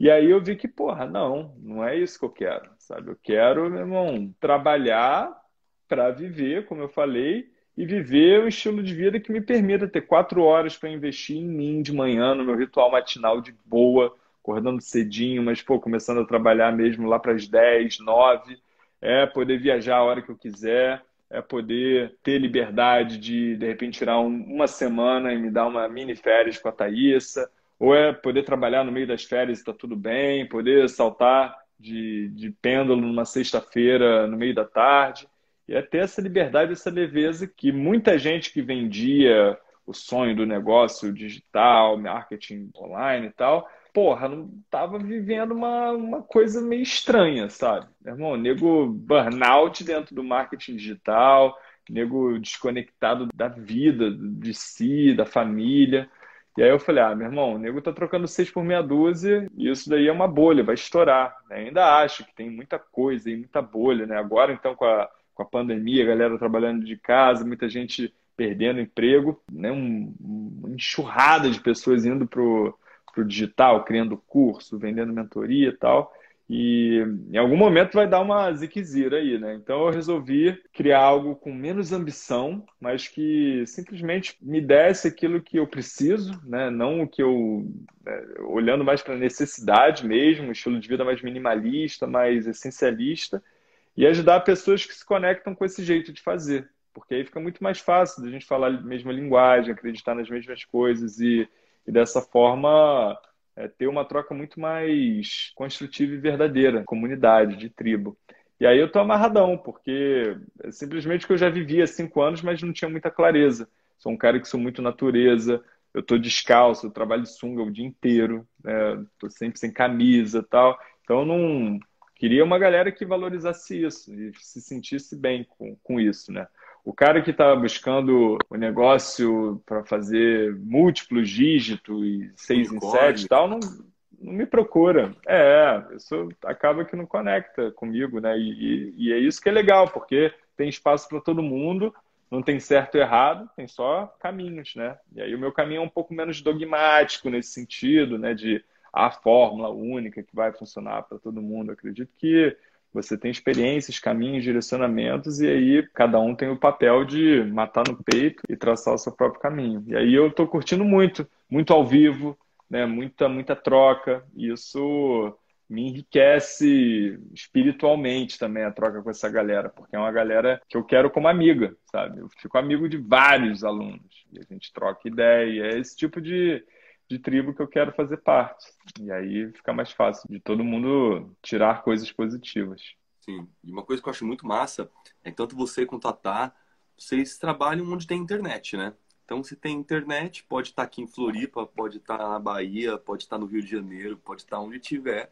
E aí eu vi que, porra, não, não é isso que eu quero, sabe? Eu quero, meu irmão, trabalhar para viver, como eu falei, e viver um estilo de vida que me permita ter quatro horas para investir em mim de manhã, no meu ritual matinal de boa, acordando cedinho, mas pô, começando a trabalhar mesmo lá para as 10, 9, é poder viajar a hora que eu quiser, é poder ter liberdade de, de repente, tirar um, uma semana e me dar uma mini férias com a Thaísa, ou é poder trabalhar no meio das férias e está tudo bem, poder saltar de, de pêndulo numa sexta-feira no meio da tarde. E é ter essa liberdade, essa leveza que muita gente que vendia o sonho do negócio digital, marketing online e tal, porra, não tava vivendo uma, uma coisa meio estranha, sabe? Meu irmão, nego burnout dentro do marketing digital, nego desconectado da vida, de si, da família. E aí eu falei, ah, meu irmão, o nego tá trocando seis por meia dúzia e isso daí é uma bolha, vai estourar. Ainda acho que tem muita coisa e muita bolha, né? Agora, então, com a com a pandemia, a galera trabalhando de casa, muita gente perdendo emprego, né? Um, uma enxurrada de pessoas indo para o digital, criando curso, vendendo mentoria e tal. E em algum momento vai dar uma ziquezira aí, né? Então eu resolvi criar algo com menos ambição, mas que simplesmente me desse aquilo que eu preciso, né? Não o que eu. Né? olhando mais para necessidade mesmo, um estilo de vida mais minimalista, mais essencialista e ajudar pessoas que se conectam com esse jeito de fazer. Porque aí fica muito mais fácil da gente falar a mesma linguagem, acreditar nas mesmas coisas e, e dessa forma é, ter uma troca muito mais construtiva e verdadeira, comunidade, de tribo. E aí eu tô amarradão, porque é simplesmente que eu já vivia há cinco anos, mas não tinha muita clareza. Sou um cara que sou muito natureza, eu tô descalço, eu trabalho sunga o dia inteiro, né? tô sempre sem camisa tal. Então não Queria uma galera que valorizasse isso e se sentisse bem com, com isso, né? O cara que está buscando o negócio para fazer múltiplos dígitos e seis em sete e tal, não, não me procura. É, isso acaba que não conecta comigo, né? E, e, e é isso que é legal, porque tem espaço para todo mundo, não tem certo e errado, tem só caminhos, né? E aí o meu caminho é um pouco menos dogmático nesse sentido, né? De a fórmula única que vai funcionar para todo mundo. acredito que você tem experiências, caminhos, direcionamentos, e aí cada um tem o papel de matar no peito e traçar o seu próprio caminho. E aí eu estou curtindo muito, muito ao vivo, né? muita, muita troca, e isso me enriquece espiritualmente também a troca com essa galera, porque é uma galera que eu quero como amiga, sabe? Eu fico amigo de vários alunos, e a gente troca ideia, é esse tipo de, de tribo que eu quero fazer parte. E aí fica mais fácil de todo mundo tirar coisas positivas. Sim, e uma coisa que eu acho muito massa é que tanto você quanto a Tá, vocês trabalham onde tem internet, né? Então, se tem internet, pode estar aqui em Floripa, pode estar na Bahia, pode estar no Rio de Janeiro, pode estar onde tiver,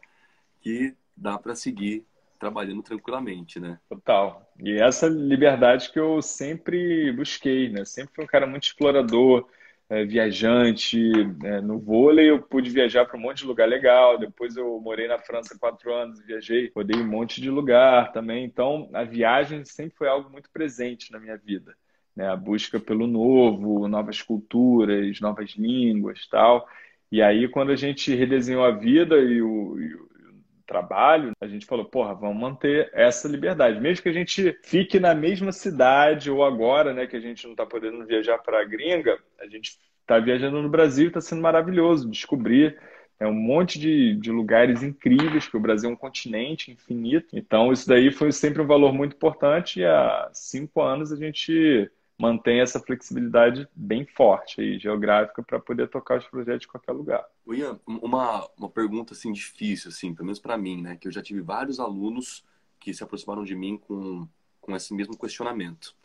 que dá para seguir trabalhando tranquilamente, né? Total. E essa liberdade que eu sempre busquei, né? Sempre fui um cara muito explorador, viajante. É, no vôlei eu pude viajar para um monte de lugar legal. Depois eu morei na França quatro anos, viajei, rodei um monte de lugar também. Então a viagem sempre foi algo muito presente na minha vida. Né? A busca pelo novo, novas culturas, novas línguas tal. E aí quando a gente redesenhou a vida e o, e o trabalho, a gente falou, porra, vamos manter essa liberdade. Mesmo que a gente fique na mesma cidade, ou agora, né, que a gente não está podendo viajar para a gringa, a gente está viajando no Brasil está sendo maravilhoso descobrir é um monte de, de lugares incríveis, que o Brasil é um continente infinito. Então, isso daí foi sempre um valor muito importante e há cinco anos a gente mantém essa flexibilidade bem forte aí, geográfica, para poder tocar os projetos em qualquer lugar. Ian, uma, uma pergunta assim difícil, assim, pelo menos para mim, né? Que eu já tive vários alunos que se aproximaram de mim com, com esse mesmo questionamento.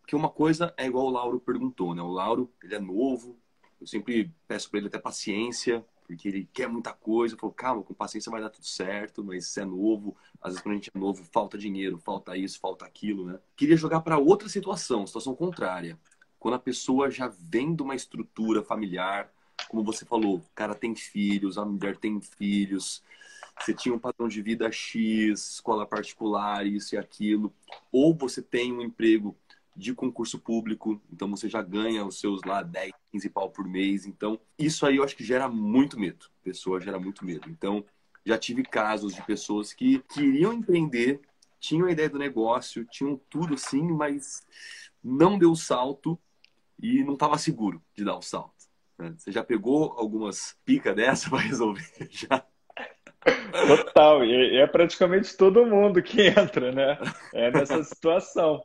Porque uma coisa é igual o Lauro perguntou, né? O Lauro, ele é novo, eu sempre peço para ele até paciência, porque ele quer muita coisa. Eu falo, calma, com paciência vai dar tudo certo, mas se é novo, às vezes quando a gente é novo, falta dinheiro, falta isso, falta aquilo, né? Queria jogar para outra situação, situação contrária. Quando a pessoa já vem de uma estrutura familiar, como você falou, o cara tem filhos, a mulher tem filhos, você tinha um padrão de vida X, escola particular, isso e aquilo, ou você tem um emprego de concurso público, então você já ganha os seus lá 10, 15 pau por mês. Então, isso aí eu acho que gera muito medo. Pessoa gera muito medo. Então, já tive casos de pessoas que queriam empreender, tinham a ideia do negócio, tinham tudo assim, mas não deu o salto e não estava seguro de dar o salto. Né? Você já pegou algumas picas dessa <laughs> para resolver já? Total, e é praticamente todo mundo que entra, né? É nessa situação.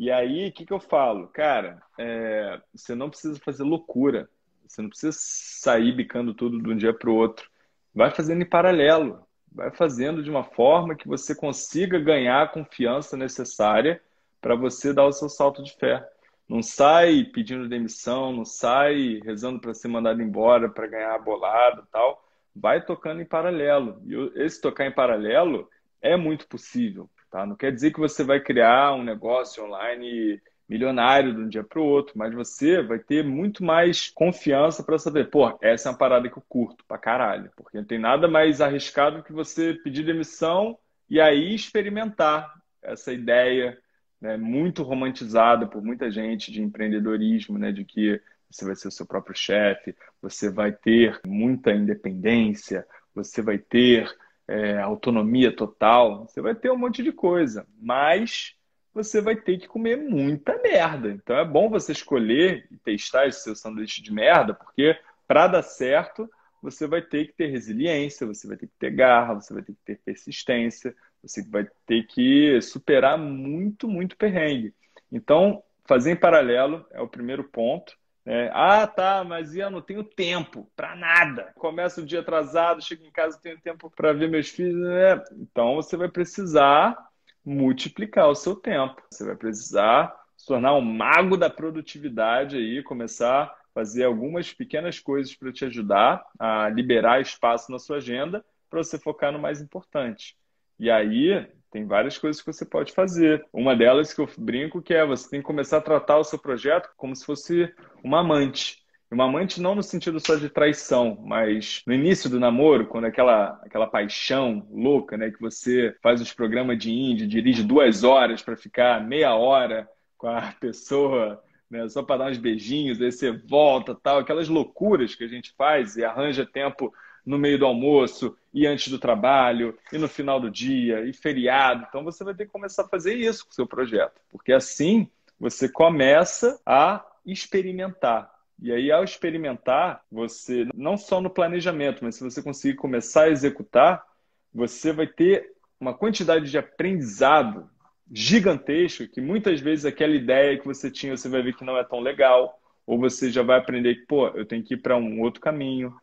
E aí, o que, que eu falo? Cara, é, você não precisa fazer loucura. Você não precisa sair bicando tudo de um dia para o outro. Vai fazendo em paralelo. Vai fazendo de uma forma que você consiga ganhar a confiança necessária para você dar o seu salto de fé. Não sai pedindo demissão, não sai rezando para ser mandado embora, para ganhar a bolada tal. Vai tocando em paralelo. E esse tocar em paralelo é muito possível. Tá? Não quer dizer que você vai criar um negócio online milionário de um dia para o outro, mas você vai ter muito mais confiança para saber, pô, essa é uma parada que eu curto pra caralho, porque não tem nada mais arriscado que você pedir demissão e aí experimentar essa ideia né, muito romantizada por muita gente de empreendedorismo, né, de que você vai ser o seu próprio chefe, você vai ter muita independência, você vai ter é, autonomia total, você vai ter um monte de coisa, mas você vai ter que comer muita merda. Então é bom você escolher e testar esse seu sanduíche de merda, porque para dar certo, você vai ter que ter resiliência, você vai ter que ter garra, você vai ter que ter persistência, você vai ter que superar muito, muito perrengue. Então, fazer em paralelo é o primeiro ponto. É, ah, tá, mas eu não tenho tempo para nada. Começa o dia atrasado, chego em casa, tenho tempo para ver meus filhos. Né? Então você vai precisar multiplicar o seu tempo. Você vai precisar se tornar um mago da produtividade aí, começar a fazer algumas pequenas coisas para te ajudar a liberar espaço na sua agenda para você focar no mais importante. E aí, tem várias coisas que você pode fazer. Uma delas que eu brinco que é você tem que começar a tratar o seu projeto como se fosse uma amante. Uma amante não no sentido só de traição, mas no início do namoro, quando aquela, aquela paixão louca, né, que você faz uns programas de índio, dirige duas horas para ficar meia hora com a <laughs> pessoa, né, só para dar uns beijinhos, aí você volta, tal, aquelas loucuras que a gente faz e arranja tempo no meio do almoço e antes do trabalho e no final do dia e feriado. Então você vai ter que começar a fazer isso com o seu projeto, porque assim você começa a experimentar. E aí, ao experimentar, você, não só no planejamento, mas se você conseguir começar a executar, você vai ter uma quantidade de aprendizado gigantesco que muitas vezes aquela ideia que você tinha, você vai ver que não é tão legal, ou você já vai aprender que, pô, eu tenho que ir para um outro caminho,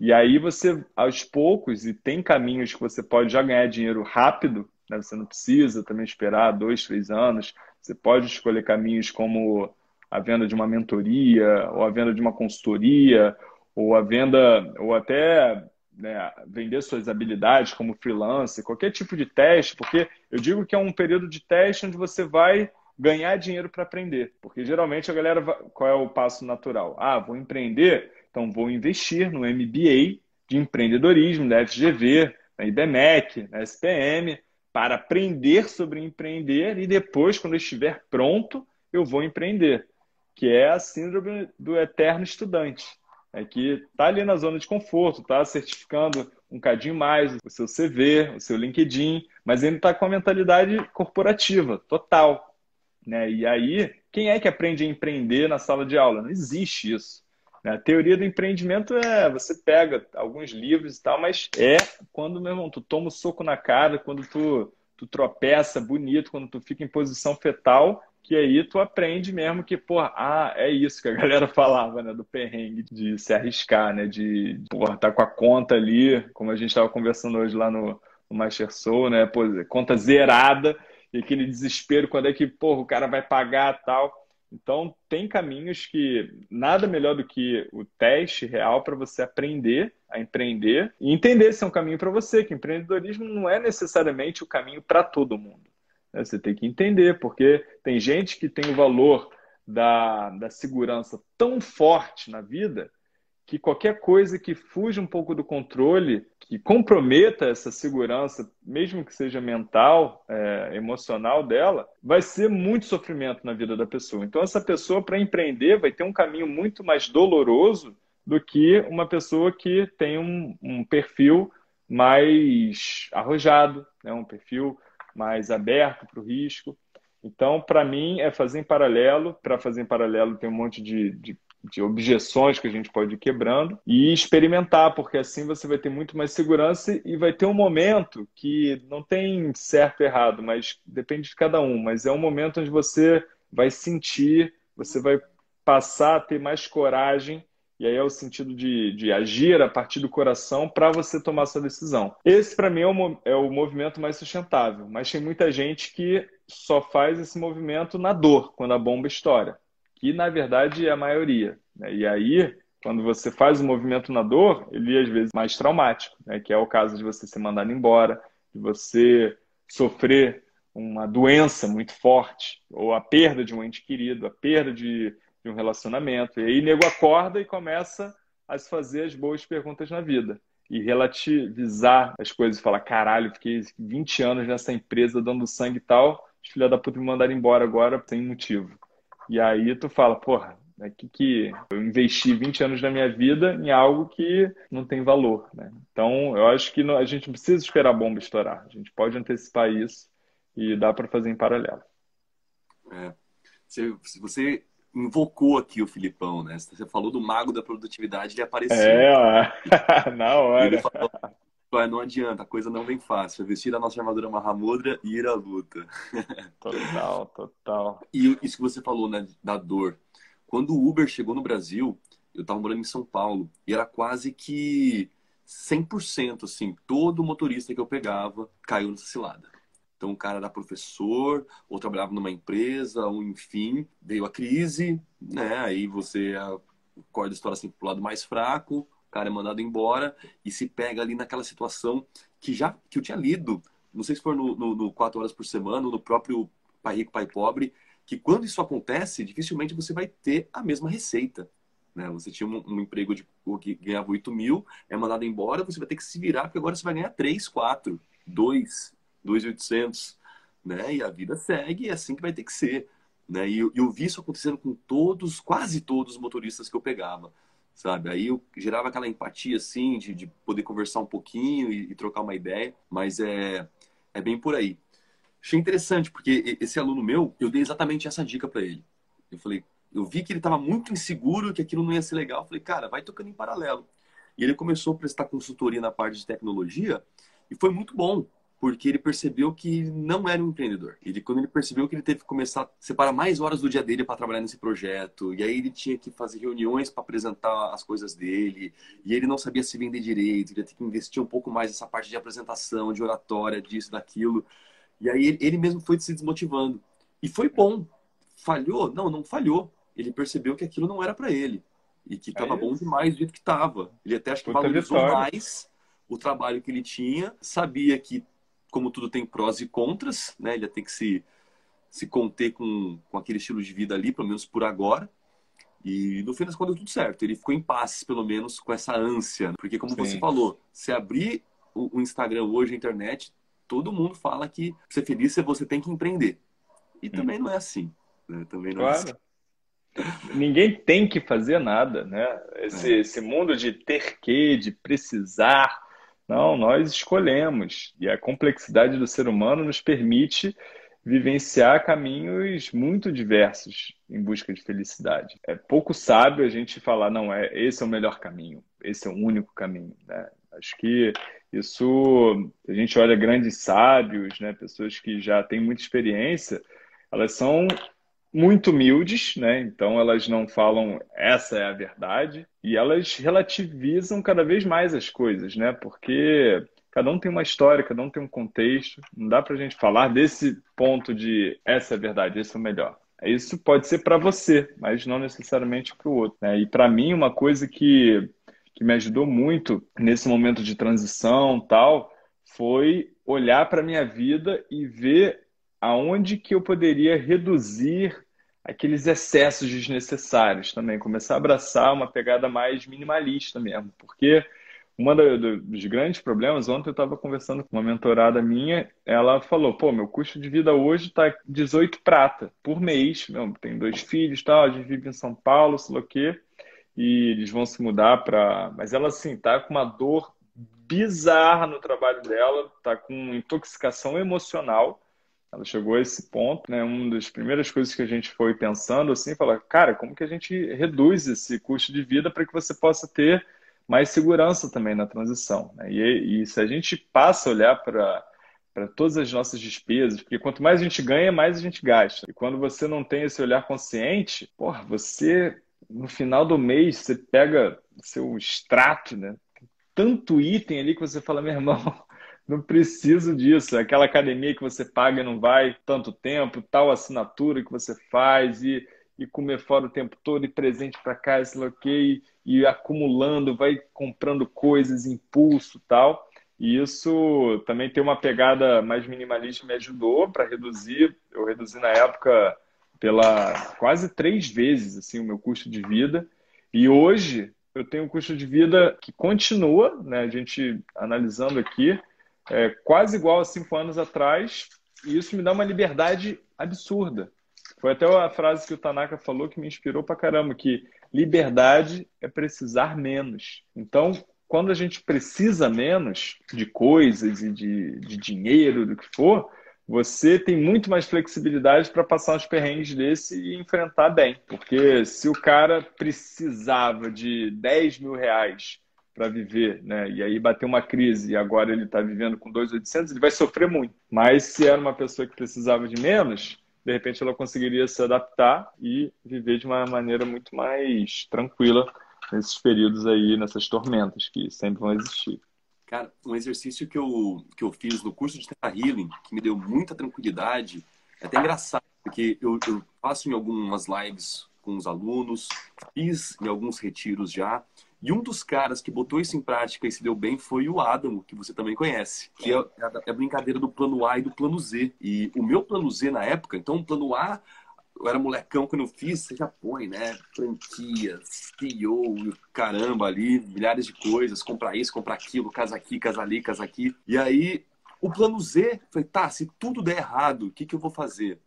e aí você, aos poucos, e tem caminhos que você pode já ganhar dinheiro rápido, né? você não precisa também esperar dois, três anos. Você pode escolher caminhos como a venda de uma mentoria, ou a venda de uma consultoria, ou a venda, ou até né, vender suas habilidades como freelancer, qualquer tipo de teste, porque eu digo que é um período de teste onde você vai ganhar dinheiro para aprender. Porque geralmente a galera, qual é o passo natural? Ah, vou empreender então, vou investir no MBA de empreendedorismo da FGV, na IBMEC, na SPM, para aprender sobre empreender e depois, quando estiver pronto, eu vou empreender, que é a síndrome do eterno estudante. É que está ali na zona de conforto, está certificando um cadinho mais o seu CV, o seu LinkedIn, mas ainda está com a mentalidade corporativa, total. Né? E aí, quem é que aprende a empreender na sala de aula? Não existe isso. A teoria do empreendimento é você pega alguns livros e tal, mas é quando, meu irmão, tu toma o um soco na cara, quando tu, tu tropeça bonito, quando tu fica em posição fetal, que aí tu aprende mesmo que, pô, ah, é isso que a <laughs> galera falava, né, do perrengue, de se arriscar, né, de, porra, tá com a conta ali, como a gente estava conversando hoje lá no, no Master Soul, né, pô, conta zerada, e aquele desespero quando é que, porra, o cara vai pagar tal. Então, tem caminhos que nada melhor do que o teste real para você aprender a empreender e entender se é um caminho para você, que empreendedorismo não é necessariamente o caminho para todo mundo. Né? Você tem que entender, porque tem gente que tem o valor da, da segurança tão forte na vida que qualquer coisa que fuja um pouco do controle, que comprometa essa segurança, mesmo que seja mental, é, emocional dela, vai ser muito sofrimento na vida da pessoa. Então, essa pessoa, para empreender, vai ter um caminho muito mais doloroso do que uma pessoa que tem um, um perfil mais arrojado, né? um perfil mais aberto para o risco. Então, para mim, é fazer em paralelo. Para fazer em paralelo, tem um monte de, de de objeções que a gente pode ir quebrando e experimentar, porque assim você vai ter muito mais segurança e vai ter um momento que não tem certo e errado, mas depende de cada um. Mas é um momento onde você vai sentir, você vai passar a ter mais coragem e aí é o sentido de, de agir a partir do coração para você tomar essa decisão. Esse, para mim, é o, é o movimento mais sustentável. Mas tem muita gente que só faz esse movimento na dor, quando a bomba estoura que na verdade é a maioria. Né? E aí, quando você faz o movimento na dor, ele é às vezes mais traumático, né? que é o caso de você ser mandado embora, de você sofrer uma doença muito forte, ou a perda de um ente querido, a perda de, de um relacionamento. E aí, nego acorda e começa a se fazer as boas perguntas na vida e relativizar as coisas e falar: caralho, fiquei 20 anos nessa empresa dando sangue e tal, os filha da puta me mandaram embora agora sem motivo. E aí tu fala, porra, é que, que eu investi 20 anos da minha vida em algo que não tem valor, né? Então, eu acho que a gente não precisa esperar a bomba estourar. A gente pode antecipar isso e dá para fazer em paralelo. É. Você, você invocou aqui o Filipão, né? Você falou do mago da produtividade, ele apareceu. É, <laughs> na hora. Ele falou, não adianta, a coisa não vem fácil. Vestir a nossa armadura Mahamudra e ir à luta. Total, total. E isso que você falou, né, da dor. Quando o Uber chegou no Brasil, eu estava morando em São Paulo, e era quase que 100%, assim, todo motorista que eu pegava caiu nessa cilada. Então, o cara era professor, ou trabalhava numa empresa, ou enfim, veio a crise, né? Aí você acorda a história assim pro lado mais fraco, cara é mandado embora e se pega ali naquela situação que já que eu tinha lido, não sei se for no, no, no Quatro Horas por Semana, no próprio Pai Rico, Pai Pobre, que quando isso acontece, dificilmente você vai ter a mesma receita. Né? Você tinha um, um emprego de, que ganhava 8 mil, é mandado embora, você vai ter que se virar, porque agora você vai ganhar 3, 4, 2, 2,800. Né? E a vida segue, é assim que vai ter que ser. Né? E eu, eu vi isso acontecendo com todos, quase todos os motoristas que eu pegava sabe? Aí eu gerava aquela empatia, assim, de, de poder conversar um pouquinho e, e, trocar uma ideia, mas é, é bem por aí. Achei interessante, porque esse aluno meu, eu dei exatamente essa dica para ele. Eu falei, eu vi que ele estava muito inseguro, que aquilo não ia ser legal. Eu falei, cara, vai tocando em paralelo. E ele começou a prestar consultoria na parte de tecnologia e foi muito bom, porque ele percebeu que não era um empreendedor. Ele, quando ele percebeu que ele teve que começar a separar mais horas do dia dele para trabalhar nesse projeto, e aí ele tinha que fazer reuniões para apresentar as coisas dele, e ele não sabia se vender direito, ele ia ter que investir um pouco mais nessa parte de apresentação, de oratória, disso, daquilo. E aí ele, ele mesmo foi se desmotivando. E foi bom. Falhou? Não, não falhou. Ele percebeu que aquilo não era para ele. E que estava é bom demais do jeito que estava. Ele até acho que Puta valorizou vitória. mais o trabalho que ele tinha, sabia que como tudo tem prós e contras, né? Ele ia ter que se, se conter com, com aquele estilo de vida ali, pelo menos por agora. E no fim das contas, tudo certo. Ele ficou em paz, pelo menos, com essa ânsia. Né? Porque, como Sim. você falou, se abrir o, o, Instagram hoje, a internet, todo mundo fala que ser feliz você tem que empreender. E hum. também não é assim. Né? Também não claro. é assim. Ninguém tem que fazer nada, né? Esse, é. esse mundo de ter que, de precisar, não, nós escolhemos. E a complexidade do ser humano nos permite vivenciar caminhos muito diversos em busca de felicidade. É pouco sábio a gente falar, não, é esse é o melhor caminho, esse é o único caminho. Né? Acho que isso, a gente olha grandes sábios, né, pessoas que já têm muita experiência, elas são muito humildes, né? Então elas não falam essa é a verdade e elas relativizam cada vez mais as coisas, né? Porque cada um tem uma história, cada um tem um contexto. Não dá para a gente falar desse ponto de essa é a verdade, esse é o melhor. Isso pode ser para você, mas não necessariamente para o outro. Né? E para mim uma coisa que que me ajudou muito nesse momento de transição tal foi olhar para minha vida e ver aonde que eu poderia reduzir aqueles excessos desnecessários também, começar a abraçar uma pegada mais minimalista mesmo, porque um dos grandes problemas, ontem eu estava conversando com uma mentorada minha, ela falou, pô, meu custo de vida hoje está 18 prata por mês, meu, tem dois filhos, tal, a gente vive em São Paulo, sei lá o quê, e eles vão se mudar para... Mas ela, assim, tá com uma dor bizarra no trabalho dela, tá com intoxicação emocional, ela chegou a esse ponto, né? Uma das primeiras coisas que a gente foi pensando assim, falar, cara, como que a gente reduz esse custo de vida para que você possa ter mais segurança também na transição? Né? E, e se a gente passa a olhar para para todas as nossas despesas, porque quanto mais a gente ganha, mais a gente gasta. E quando você não tem esse olhar consciente, porra, você no final do mês você pega seu extrato, né? Tanto item ali que você fala, meu irmão, não preciso disso. Aquela academia que você paga e não vai tanto tempo, tal assinatura que você faz e, e comer fora o tempo todo e presente para cá, e, e acumulando, vai comprando coisas, impulso tal. E isso também tem uma pegada mais minimalista me ajudou para reduzir. Eu reduzi na época pela quase três vezes assim o meu custo de vida. E hoje eu tenho um custo de vida que continua, né? A gente analisando aqui, é, quase igual a cinco anos atrás, e isso me dá uma liberdade absurda. Foi até a frase que o Tanaka falou que me inspirou pra caramba, que liberdade é precisar menos. Então, quando a gente precisa menos de coisas e de, de dinheiro, do que for, você tem muito mais flexibilidade para passar uns perrengues desse e enfrentar bem. Porque se o cara precisava de 10 mil reais para viver, né? E aí bateu uma crise e agora ele está vivendo com 2.800, ele vai sofrer muito. Mas se era uma pessoa que precisava de menos, de repente ela conseguiria se adaptar e viver de uma maneira muito mais tranquila nesses períodos aí, nessas tormentas que sempre vão existir. Cara, um exercício que eu, que eu fiz no curso de Theta Healing, que me deu muita tranquilidade, é até engraçado, porque eu, eu faço em algumas lives com os alunos, fiz em alguns retiros já, e um dos caras que botou isso em prática e se deu bem foi o Adamo, que você também conhece, que é, é a brincadeira do plano A e do plano Z. E o meu plano Z na época, então o plano A, eu era molecão quando eu fiz, você já põe, né? Franquias, CEO, caramba ali, milhares de coisas, comprar isso, comprar aquilo, casa aqui, casa ali, casa aqui. E aí, o plano Z, falei, tá, se tudo der errado, o que, que eu vou fazer?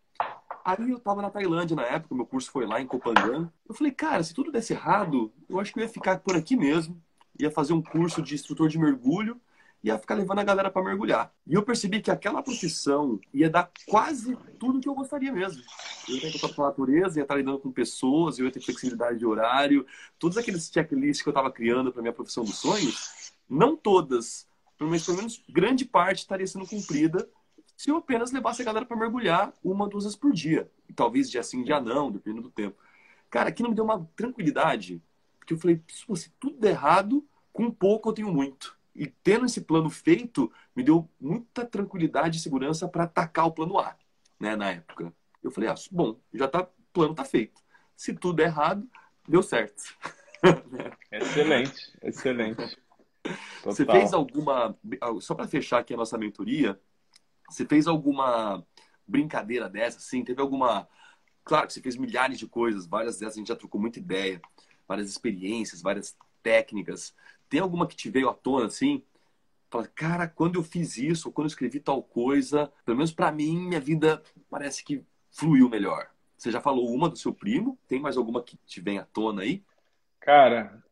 Aí eu tava na Tailândia na época, meu curso foi lá em Kopangan. Eu falei, cara, se tudo desse errado, eu acho que eu ia ficar por aqui mesmo. Ia fazer um curso de instrutor de mergulho ia ficar levando a galera para mergulhar. E eu percebi que aquela profissão ia dar quase tudo que eu gostaria mesmo. Eu ia ter contato com a natureza, ia estar lidando com pessoas, eu ia ter flexibilidade de horário, todos aqueles checklists que eu estava criando para minha profissão dos sonhos, não todas, mas pelo menos grande parte estaria sendo cumprida se eu apenas levasse a galera para mergulhar uma, duas vezes por dia. E talvez dia sim, dia não, dependendo do tempo. Cara, aquilo me deu uma tranquilidade, porque eu falei, se tudo der errado, com pouco eu tenho muito. E tendo esse plano feito, me deu muita tranquilidade e segurança para atacar o plano A, né, na época. Eu falei, ah, bom, já tá, o plano tá feito. Se tudo der errado, deu certo. <laughs> excelente, excelente. Total. Você fez alguma, só para fechar aqui a nossa mentoria, você fez alguma brincadeira dessa, assim? Teve alguma. Claro que você fez milhares de coisas, várias dessas a gente já trocou muita ideia, várias experiências, várias técnicas. Tem alguma que te veio à tona, assim? Fala, cara, quando eu fiz isso, ou quando eu escrevi tal coisa, pelo menos para mim, minha vida parece que fluiu melhor. Você já falou uma do seu primo? Tem mais alguma que te vem à tona aí? Cara,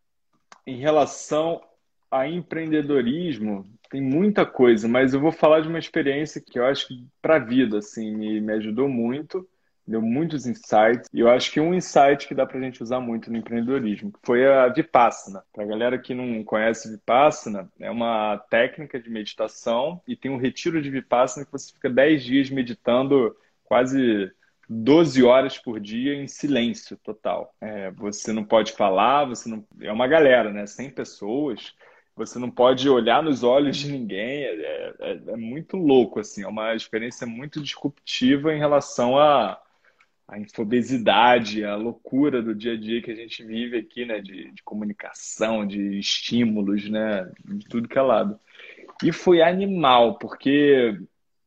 em relação a empreendedorismo, tem muita coisa, mas eu vou falar de uma experiência que eu acho que para a vida assim me, me ajudou muito, deu muitos insights. E eu acho que um insight que dá para a gente usar muito no empreendedorismo foi a Vipassana. Para a galera que não conhece Vipassana, é uma técnica de meditação e tem um retiro de Vipassana que você fica 10 dias meditando quase 12 horas por dia em silêncio total. É, você não pode falar, você não. É uma galera, né? 100 pessoas você não pode olhar nos olhos de ninguém, é, é, é, muito louco, assim, é uma experiência muito disruptiva em relação à, à infobesidade, à loucura do dia a dia que a gente vive aqui, né, de, de comunicação, de estímulos, né, de tudo que é lado. E foi animal, porque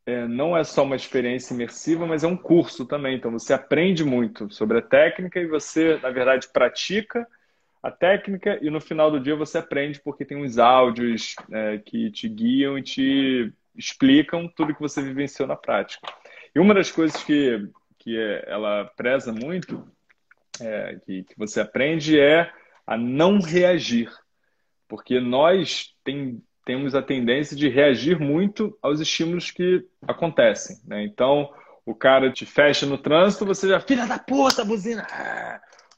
é, não é só uma experiência imersiva, mas é um curso também, então você aprende muito sobre a técnica e você, na verdade, pratica a técnica e no final do dia você aprende porque tem uns áudios é, que te guiam e te explicam tudo que você vivenciou na prática. E uma das coisas que, que ela preza muito, é, que, que você aprende, é a não reagir. Porque nós tem, temos a tendência de reagir muito aos estímulos que acontecem. Né? Então, o cara te fecha no trânsito, você já, filha da puta, buzina!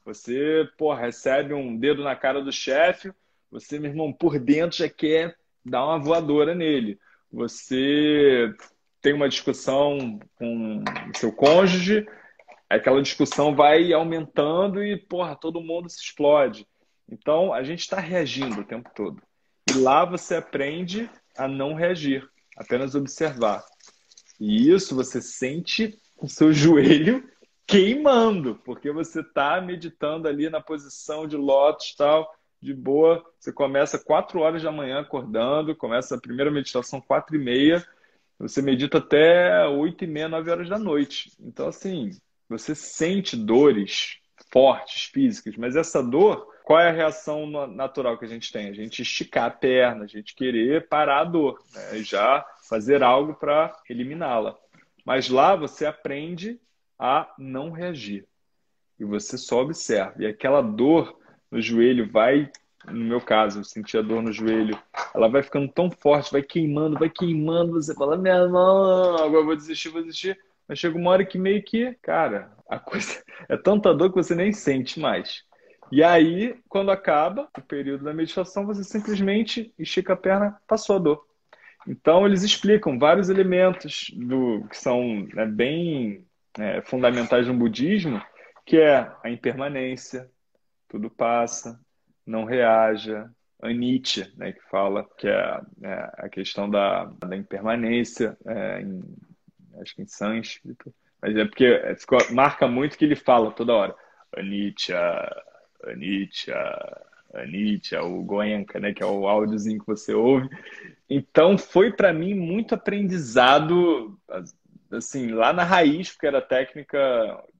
Você, pô, recebe um dedo na cara do chefe, você, meu irmão, por dentro já quer dar uma voadora nele. Você tem uma discussão com seu cônjuge, aquela discussão vai aumentando e, porra, todo mundo se explode. Então, a gente está reagindo o tempo todo. E lá você aprende a não reagir, apenas observar. E isso você sente o seu <laughs> joelho queimando, porque você está meditando ali na posição de lótus tal, de boa. Você começa 4 horas da manhã acordando, começa a primeira meditação 4 e meia, você medita até 8 e meia, 9 horas da noite. Então, assim, você sente dores fortes, físicas, mas essa dor, qual é a reação natural que a gente tem? A gente esticar a perna, a gente querer parar a dor, né? já fazer algo para eliminá-la. Mas lá você aprende a não reagir. E você só observa. E aquela dor no joelho vai, no meu caso, eu senti a dor no joelho, ela vai ficando tão forte, vai queimando, vai queimando. Você fala, minha mão, agora vou desistir, vou desistir. Mas chega uma hora que meio que, cara, a <laughs> coisa é tanta dor que você nem sente mais. E aí, quando acaba o período da meditação, você simplesmente estica a perna, passou a dor. Então, eles explicam vários elementos do que são né, bem é, fundamentais no budismo, que é a impermanência, tudo passa, não reaja, anicca, né, que fala que é, é a questão da, da impermanência, é, em, acho que em sânscrito, mas é porque é, ficou, marca muito que ele fala toda hora, anicca, anicca, anicca, o Goenka, né, que é o áudiozinho que você ouve. Então foi para mim muito aprendizado assim, lá na raiz, porque era técnica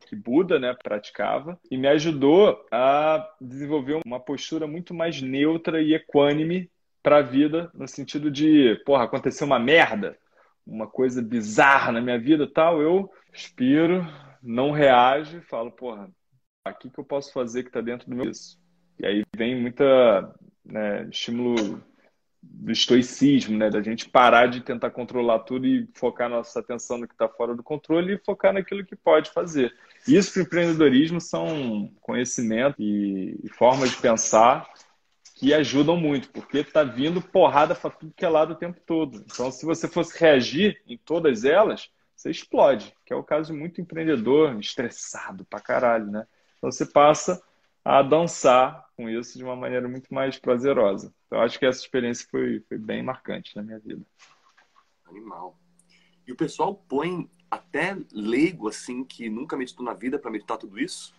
que Buda, né, praticava, e me ajudou a desenvolver uma postura muito mais neutra e equânime para a vida, no sentido de, porra, aconteceu uma merda, uma coisa bizarra na minha vida, tal, eu expiro, não reajo, falo, porra, aqui que eu posso fazer que está dentro do meu isso. E aí vem muita né, estímulo do estoicismo, né? Da gente parar de tentar controlar tudo e focar nossa atenção no que está fora do controle e focar naquilo que pode fazer. Isso para o empreendedorismo são conhecimento e, e formas de pensar que ajudam muito, porque está vindo porrada para tudo que é lado o tempo todo. Então, se você fosse reagir em todas elas, você explode, que é o caso de muito empreendedor estressado pra caralho, né? Então, você passa a dançar com isso de uma maneira muito mais prazerosa. Então, acho que essa experiência foi, foi bem marcante na minha vida. Animal. E o pessoal põe até leigo, assim, que nunca meditou na vida para meditar tudo isso?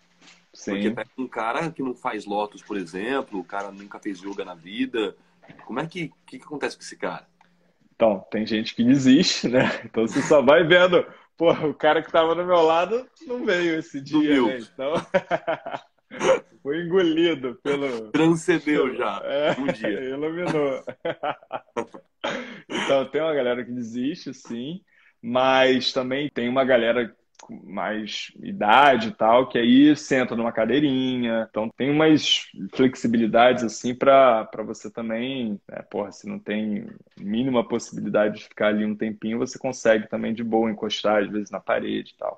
Sim. Porque pega um cara que não faz lotus, por exemplo, o cara nunca fez yoga na vida. Como é que, que, que acontece com esse cara? Então, tem gente que desiste, né? Então você só vai vendo, pô, o cara que estava do meu lado não veio esse dia, né? Então. <laughs> Foi engolido pelo. Transcendeu já. É, um dia. Iluminou. então, tem uma galera que desiste, sim. Mas também tem uma galera com mais idade e tal, que aí senta numa cadeirinha. Então tem umas flexibilidades assim para você também, né, porra, se não tem mínima possibilidade de ficar ali um tempinho, você consegue também de boa encostar às vezes na parede e tal.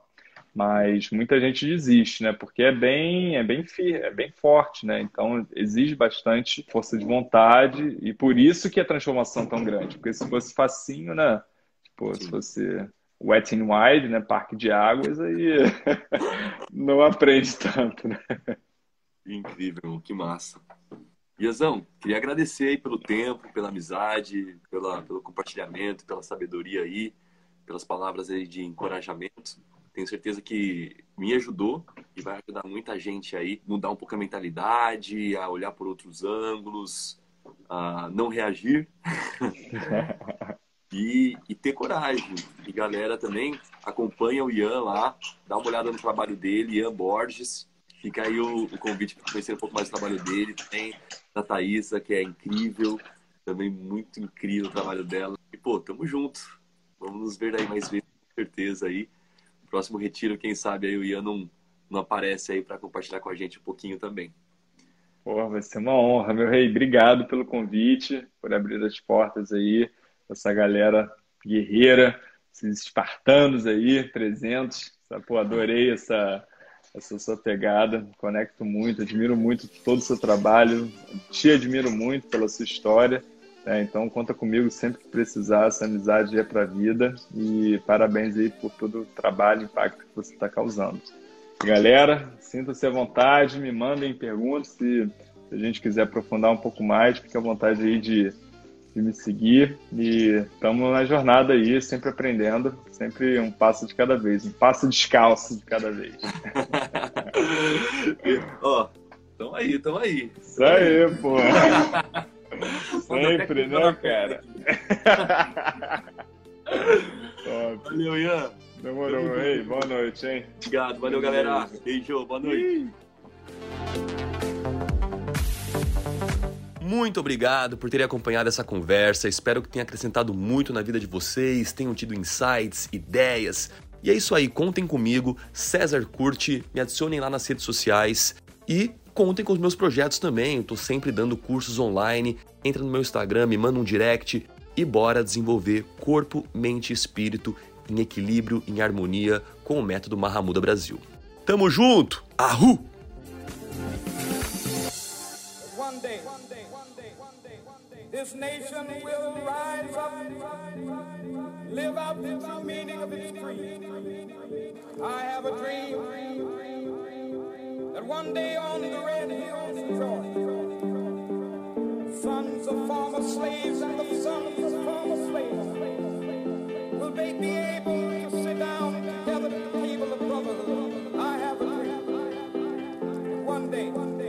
Mas muita gente desiste, né? Porque é bem, é bem firme, é bem forte, né? Então exige bastante força de vontade e por isso que a transformação é tão grande. Porque se fosse facinho, né? Tipo, se fosse wet and wild, né? Parque de águas, aí <laughs> não aprende tanto, né? Incrível, que massa. Iazão, queria agradecer aí pelo tempo, pela amizade, pela, pelo compartilhamento, pela sabedoria aí, pelas palavras aí de encorajamento. Tenho certeza que me ajudou e vai ajudar muita gente aí mudar um pouco a mentalidade, a olhar por outros ângulos, a não reagir <laughs> e, e, ter coragem. E galera também acompanha o Ian lá, dá uma olhada no trabalho dele, Ian Borges. Fica aí o, o convite para conhecer um pouco mais do trabalho dele. Tem da Thaisa, que é incrível, também muito incrível o trabalho dela. E pô, tamo junto. Vamos nos ver aí mais vezes, com certeza aí próximo retiro, quem sabe aí o Ian não, não aparece aí para compartilhar com a gente um pouquinho também. Pô, vai ser uma honra, meu rei. Obrigado pelo convite, por abrir as portas aí, essa galera guerreira, esses espartanos aí presentes. Pô, adorei essa, essa sua pegada, conecto muito, admiro muito todo o seu trabalho, te admiro muito pela sua história é, então conta comigo sempre que precisar, essa amizade é para a vida e parabéns aí por todo o trabalho e impacto que você está causando. Galera, sinta-se à vontade, me mandem perguntas se, se, a gente quiser aprofundar um pouco mais, fique à vontade aí de, de me seguir e estamos na jornada aí, sempre aprendendo, sempre um passo de cada vez, um passo descalço de cada vez. <laughs> Ó, oh, tamo aí, tamo aí. Isso aí, pô. <laughs> Sempre, né, cara? <laughs> Valeu, Ian. Demorou, meu rei. Boa noite, hein? Obrigado. Valeu, galera. Beijo. Boa noite. Muito obrigado por terem acompanhado essa conversa. Espero que tenha acrescentado muito na vida de vocês, tenham tido insights, ideias. E é isso aí, contem comigo. César Curte, me adicionem lá nas redes sociais e contem com os meus projetos também. Eu tô sempre dando cursos online. Entra no meu Instagram, me manda um direct e bora desenvolver corpo, mente e espírito em equilíbrio, em harmonia com o método Mahamuda Brasil. Tamo junto! Ahu! This nation will rise up, live out the true meaning of its creed. I have a dream. that one day on the red hills of Georgia, sons of former slaves and the sons of former slaves, will they be able to sit down together at the table of brotherhood? I have a dream. One day.